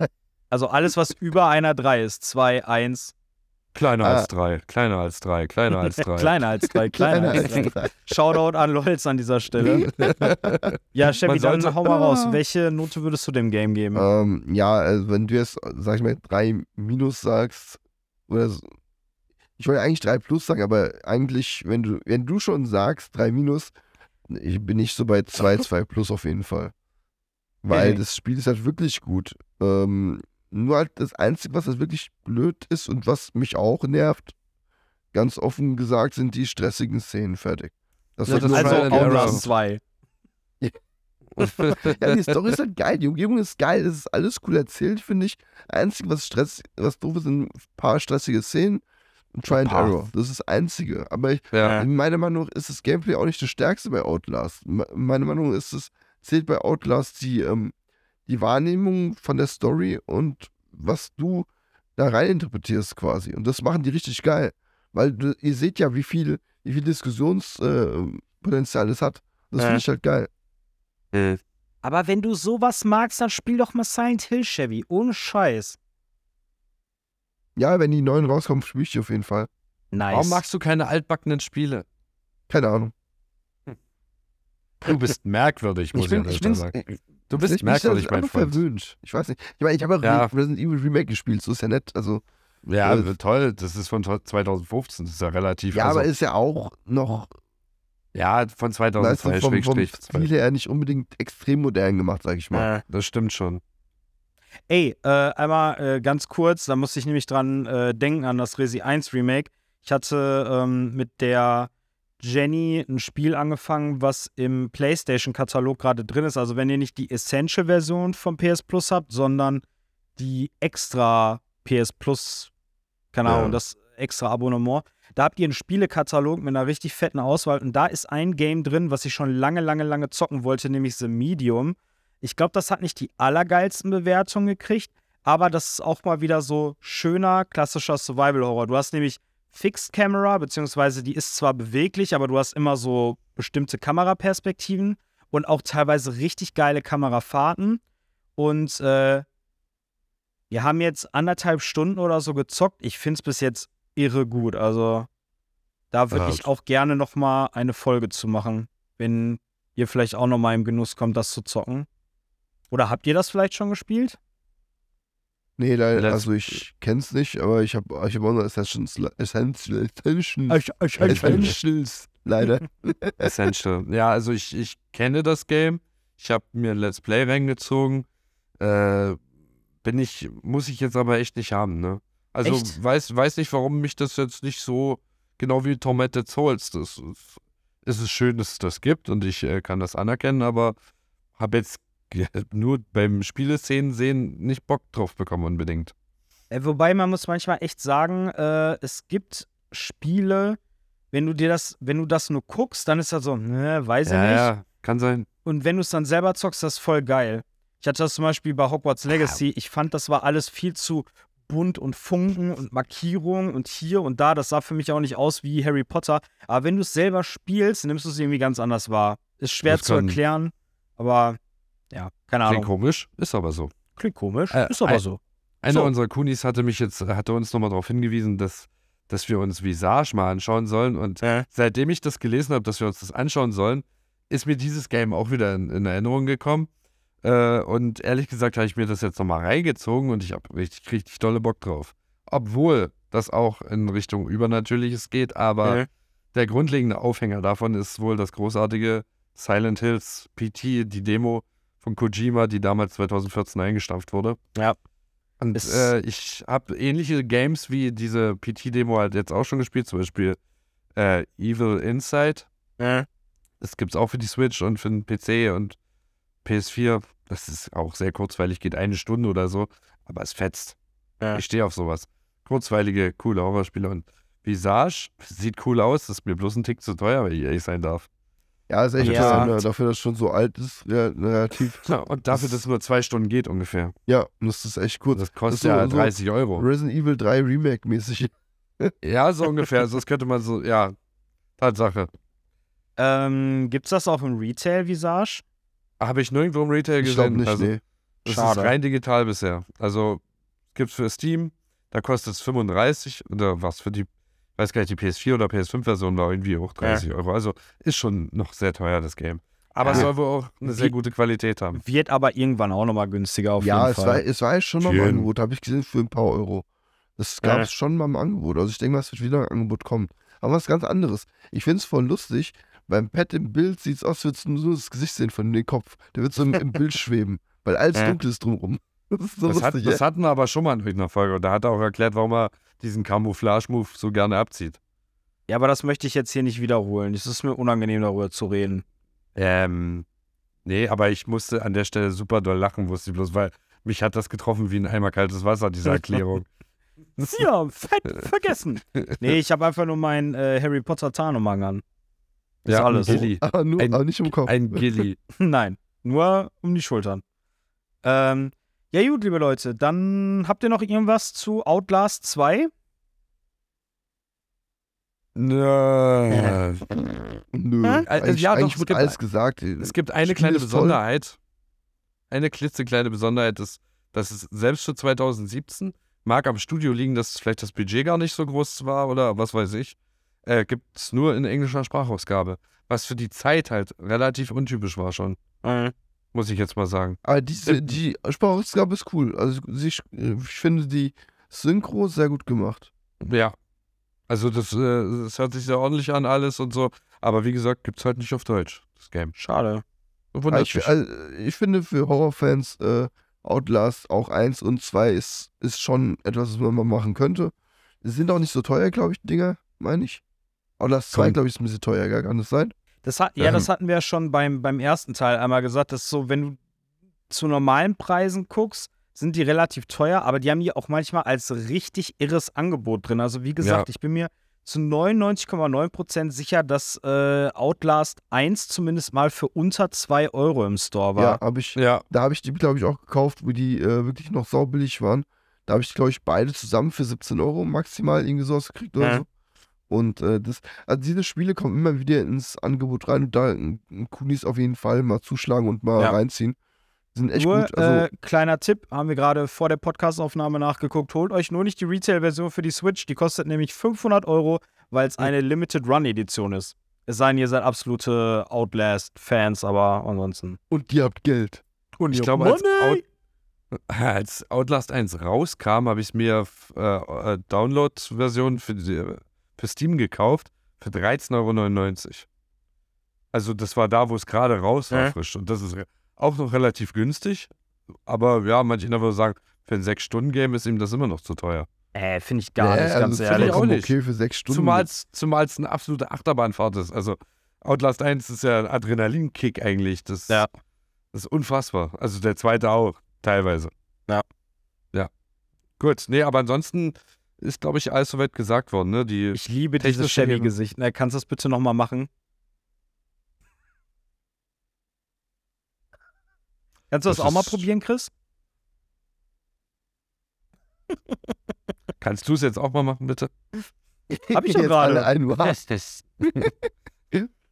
Also alles, was über einer 3 ist, 2, 1, Kleiner Ah. als drei, kleiner als drei, kleiner als drei. (laughs) kleiner als 3, kleiner als 3. Shoutout an Lolz an dieser Stelle. (laughs) Ja, Chevy, dann sollte- hau mal raus. Welche Note würdest du dem Game geben? ähm, ja, also wenn du jetzt, sag ich mal, 3 minus sagst, oder so, ich wollte eigentlich 3 plus sagen, aber eigentlich, wenn du, wenn du schon sagst 3 minus, ich bin ich so bei 2, 2 plus auf jeden Fall. Weil Okay. das Spiel ist halt wirklich gut. Ähm, nur halt das Einzige, was halt wirklich blöd ist und was mich auch nervt, ganz offen gesagt, sind die stressigen Szenen fertig. Das Ja, hat das ist also. Outlast 2. ja, die Story ist halt geil, die Umgebung ist geil, das ist alles cool erzählt, finde ich. Einzige, was Stress, was doof ist, sind ein paar stressige Szenen und Try and Paar. Error. Das ist das Einzige. Aber ich, ja. in meiner Meinung ist das Gameplay auch nicht das Stärkste bei Outlast. Me- Meine Meinung ist es, zählt bei Outlast die, ähm, die Wahrnehmung von der Story und was du da rein interpretierst quasi. Und das machen die richtig geil. Weil du, ihr seht ja, wie viel, wie viel Diskussionspotenzial äh, es hat. Das Ja. finde ich halt geil. Aber wenn du sowas magst, dann spiel doch mal Silent Hill, Chevy. Ohne Scheiß. Ja, wenn die neuen rauskommen, spiele ich die auf jeden Fall. Nice. Warum magst du keine altbackenen Spiele? Keine Ahnung. Du bist merkwürdig, muss Ich bin, ich bin, sagen. Du bist merkwürdig, mein einfach Freund. verwöhnt. Ich weiß nicht. Ich meine, ich habe auch Ja. Resident Evil Remake gespielt, so ist ja nett. Also, Ja, Äh, toll. Das ist von to- 2015. Das ist ja relativ. ja, also, aber ist ja auch noch ja, von weißt du, 2002 vom, her nicht unbedingt extrem modern gemacht, sag ich mal. Äh, Das stimmt schon. Ey, äh, einmal äh, ganz kurz, da musste ich nämlich dran äh, denken an das Resi 1 Remake. Ich hatte ähm, mit der Jenny ein Spiel angefangen, was im PlayStation-Katalog gerade drin ist. Also wenn ihr nicht die Essential-Version vom PS Plus habt, sondern die extra PS Plus, keine Ja. Ahnung, das extra Abonnement. Da habt ihr einen Spielekatalog mit einer richtig fetten Auswahl und da ist ein Game drin, was ich schon lange, lange, lange zocken wollte, nämlich The Medium. Ich glaube, das hat nicht die allergeilsten Bewertungen gekriegt, aber das ist auch mal wieder so schöner, klassischer Survival-Horror. Du hast nämlich Fixed Camera, beziehungsweise die ist zwar beweglich, aber du hast immer so bestimmte Kameraperspektiven und auch teilweise richtig geile Kamerafahrten. Und äh, wir haben jetzt anderthalb Stunden oder so gezockt. Ich finde es bis jetzt irre gut. Also da würde Ja. ich auch gerne noch mal eine Folge zu machen, wenn ihr vielleicht auch noch mal im Genuss kommt, das zu zocken. Oder habt ihr das vielleicht schon gespielt? Nee, leider, Let's- also ich kenn's nicht, aber ich habe ich hab auch noch Essentials, Essentials, Essentials, Essentials. Essentials leider. (laughs) Essential. ja, also ich, ich kenne das Game. Ich habe mir ein Let's Play reingezogen. Äh, bin ich, muss ich jetzt aber echt nicht haben, ne? Also Echt? weiß, weiß nicht, warum mich das jetzt nicht so, genau wie Tormented Souls, das ist, es ist schön, dass es das gibt und ich äh, kann das anerkennen, aber habe jetzt ge- (laughs) nur beim Spieleszenen sehen nicht Bock drauf bekommen unbedingt. Äh, wobei man muss manchmal echt sagen, äh, es gibt Spiele, wenn du dir das, wenn du das nur guckst, dann ist das so, ne, weiß ich Ja, nicht. ja, kann sein. Und wenn du es dann selber zockst, das ist voll geil. Ich hatte das zum Beispiel bei Hogwarts Legacy. Ich fand, das war alles viel zu bunt und Funken und Markierungen und hier und da. Das sah für mich auch nicht aus wie Harry Potter. Aber wenn du es selber spielst, nimmst du es irgendwie ganz anders wahr. Ist schwer Das zu erklären, aber keine Klingt Ahnung. komisch, ist aber so. Klingt komisch, Äh, ist aber ein- so. Einer So. unserer Kunis hatte mich jetzt, hatte uns nochmal darauf hingewiesen, dass, dass wir uns Visage mal anschauen sollen. Und seitdem ich das gelesen habe, dass wir uns das anschauen sollen, ist mir dieses Game auch wieder in, in Erinnerung gekommen. Äh, und ehrlich gesagt habe ich mir das jetzt nochmal reingezogen und ich habe richtig, richtig dolle Bock drauf. Obwohl das auch in Richtung Übernatürliches geht, aber Mhm. der grundlegende Aufhänger davon ist wohl das großartige Silent Hills PT, die Demo von Kojima, die damals 2014 eingestampft wurde. Ja. Und äh, ich habe ähnliche Games wie diese PT-Demo halt jetzt auch schon gespielt, zum Beispiel äh, Evil Inside. Das gibt es auch für die Switch und für den PC und PS4. Das ist auch sehr kurzweilig, geht eine Stunde oder so, aber es fetzt. Ja. Ich stehe auf sowas. Kurzweilige, coole Horrorspiele und Visage sieht cool aus, ist mir bloß ein Tick zu teuer, wenn ich ehrlich sein darf. Ja, ist echt Ja. teuer, ne? dafür, dass es schon so alt ist, ja, relativ. (laughs) Ja, und dafür, dass es nur zwei Stunden geht ungefähr. Ja, und das ist echt kurz. Das kostet so- ja so 30 Euro. Resident Evil 3 Remake-mäßig. (laughs) Ja, so ungefähr. Also das könnte man so, ja, Tatsache. Ähm, gibt's das auch im Retail Visage? Habe ich nirgendwo im Retail Ich gesehen. glaube nicht, also, nee. Das Schade. ist rein digital bisher. Also gibt es für Steam, da kostet es 35 oder was für die, weiß gar nicht, die PS4 oder PS5-Version war irgendwie hoch 30 Euro. Also ist schon noch sehr teuer, das Game. Aber es Ja. soll wohl auch eine sehr gute Qualität haben. Wird aber irgendwann auch nochmal günstiger auf Ja, jeden es Fall. war, es war ja schon mal im. Angebot, habe ich gesehen, für ein paar Euro. Das gab Ja. es schon mal im Angebot. Also ich denke mal, es wird wieder ein Angebot kommen. Aber was ganz anderes. Ich finde es voll lustig. Beim Pet im Bild sieht es aus, als würdest du nur das Gesicht sehen von dem Kopf. Der wird so im, im Bild schweben, weil alles Ja. dunkel ist drumrum. So Das, hat, lustig, das hatten wir aber schon mal in irgendeiner Folge. Und da hat er auch erklärt, warum er diesen Camouflage-Move so gerne abzieht. Ja, aber das möchte ich jetzt hier nicht wiederholen. Es ist mir unangenehm, darüber zu reden. Ähm, nee, aber ich musste an der Stelle super doll lachen, wusste ich bloß, weil mich hat das getroffen wie ein Eimer kaltes Wasser, diese (laughs) Erklärung. Ja, fett vergessen. Nee, ich habe einfach nur meinen äh, Harry Potter Tarnumhang an. Ist ja, alles. Ein Gilly. (laughs) Aber, nur, Ein- aber nicht im Kopf. Ein Gilly. (laughs) Nein, nur um die Schultern. Ähm, ja gut, liebe Leute, dann habt ihr noch irgendwas zu Outlast 2? Nö. Nö. Hä? Eigentlich, ja, doch, eigentlich wird gibt- alles gesagt. Es gibt eine Spiel kleine ist toll. Besonderheit. Eine klitzekleine Besonderheit ist, dass es selbst für 2017 mag am Studio liegen, dass vielleicht das Budget gar nicht so groß war oder was weiß ich. Äh, gibt es nur in englischer Sprachausgabe. Was für die Zeit halt relativ untypisch war schon. Muss ich jetzt mal sagen. Aber diese, die Sprachausgabe ist cool. Also sie, ich finde die Synchro sehr gut gemacht. Ja. Also das, äh, das hört sich sehr ordentlich an alles und so. Aber wie gesagt, gibt es halt nicht auf Deutsch, das Game. Schade. Wundert Ich, also, ich finde für Horrorfans äh, Outlast auch 1 und 2 ist, ist schon etwas, was man mal machen könnte. Die sind auch nicht so teuer, glaube ich, die Dinger, meine ich. Outlast 2, Komm. glaube ich, ist ein bisschen teuer, gell? kann das sein? Das hat, ja, Ähm. das hatten wir ja schon beim, beim ersten Teil einmal gesagt, dass so, wenn du zu normalen Preisen guckst, sind die relativ teuer, aber die haben die auch manchmal als richtig irres Angebot drin. Also wie gesagt, Ja. ich bin mir zu 99,9% sicher, dass äh, Outlast 1 zumindest mal für unter 2 Euro im Store war. Ja, habe ich, ja, da habe ich die, glaube ich, auch gekauft, wo die äh, wirklich noch saubillig waren. Da habe ich, glaube ich, beide zusammen für 17 Euro maximal irgendwie sowas gekriegt oder Ja. so. Und äh, das, also diese Spiele kommen immer wieder ins Angebot rein und da äh, Kunis auf jeden Fall mal zuschlagen und mal Ja. reinziehen. Sind echt nur, gut. Also, äh, kleiner Tipp, haben wir gerade vor der Podcastaufnahme nachgeguckt. Holt euch nur nicht die Retail-Version für die Switch. Die kostet nämlich 500 Euro, weil es eine Limited Run Edition ist. Es sei denn, ihr seid absolute Outlast-Fans, aber ansonsten. und ihr habt Geld. Und ich glaube, als, Out, als Outlast 1 rauskam, habe ich es mir äh, äh, Download-Version für, die- für Steam gekauft für 13,99 Euro. Also das war da, wo es gerade raus war, Ja. frisch. Und das ist auch noch relativ günstig. Aber ja, manche würden sagen, für ein 6-Stunden-Game ist ihm das immer noch zu teuer. Äh, finde ich gar Ja, nicht, also ganz das ehrlich. ich auch nicht. okay für sechs Stunden. Zumal es zumal es eine absolute Achterbahnfahrt ist. Also Outlast 1 ist ja ein Adrenalinkick eigentlich. Das, Ja. das ist unfassbar. Also der zweite auch, teilweise. Ja. Ja. Gut, nee, aber ansonsten ist, glaube ich, alles soweit gesagt worden. Ne? Die, Ich liebe dieses. Chevy-Gesicht. Ne, kannst du das bitte nochmal machen? Kannst du das, Das auch mal probieren, Chris? (laughs) kannst du es jetzt auch mal machen, bitte? Hab ich doch gerade. alle ein, was? (laughs)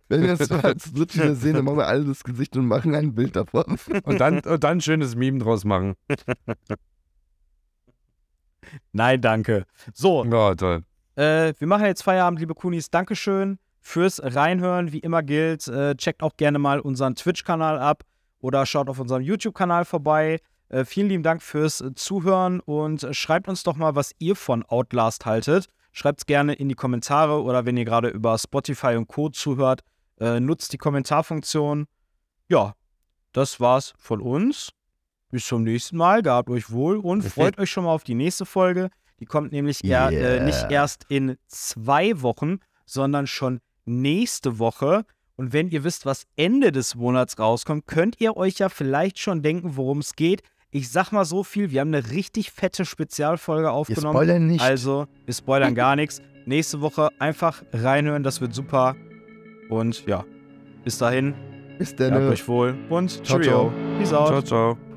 Wenn wir das als dritte wieder sehen, dann machen wir alle das Gesicht und machen ein Bild davon. Und dann, und dann ein schönes Meme draus machen. (laughs) Nein, danke. So, Ja, toll. Äh, wir machen jetzt Feierabend, liebe Kunis. Dankeschön fürs Reinhören. Wie immer gilt, äh, checkt auch gerne mal unseren Twitch-Kanal ab oder schaut auf unserem YouTube-Kanal vorbei. Äh, vielen lieben Dank fürs Zuhören und schreibt uns doch mal, was ihr von Outlast haltet. Schreibt es gerne in die Kommentare oder wenn ihr gerade über Spotify und Co. zuhört, äh, nutzt die Kommentarfunktion. Ja, das war's von uns. Bis zum nächsten Mal. Gehabt euch wohl und freut euch schon mal auf die nächste Folge. Die kommt nämlich eher, äh, Yeah. nicht erst in zwei Wochen, sondern schon nächste Woche. Und wenn ihr wisst, was Ende des Monats rauskommt, könnt ihr euch ja vielleicht schon denken, worum es geht. Ich sag mal so viel, wir haben eine richtig fette Spezialfolge Wir aufgenommen. spoilern nicht. Also, wir spoilern gar (laughs) nichts. Nächste Woche einfach reinhören, das wird super. Und ja, bis dahin, Bis dann. habt euch wohl und Ciao, Cheerio. Peace out. Ciao, ciao.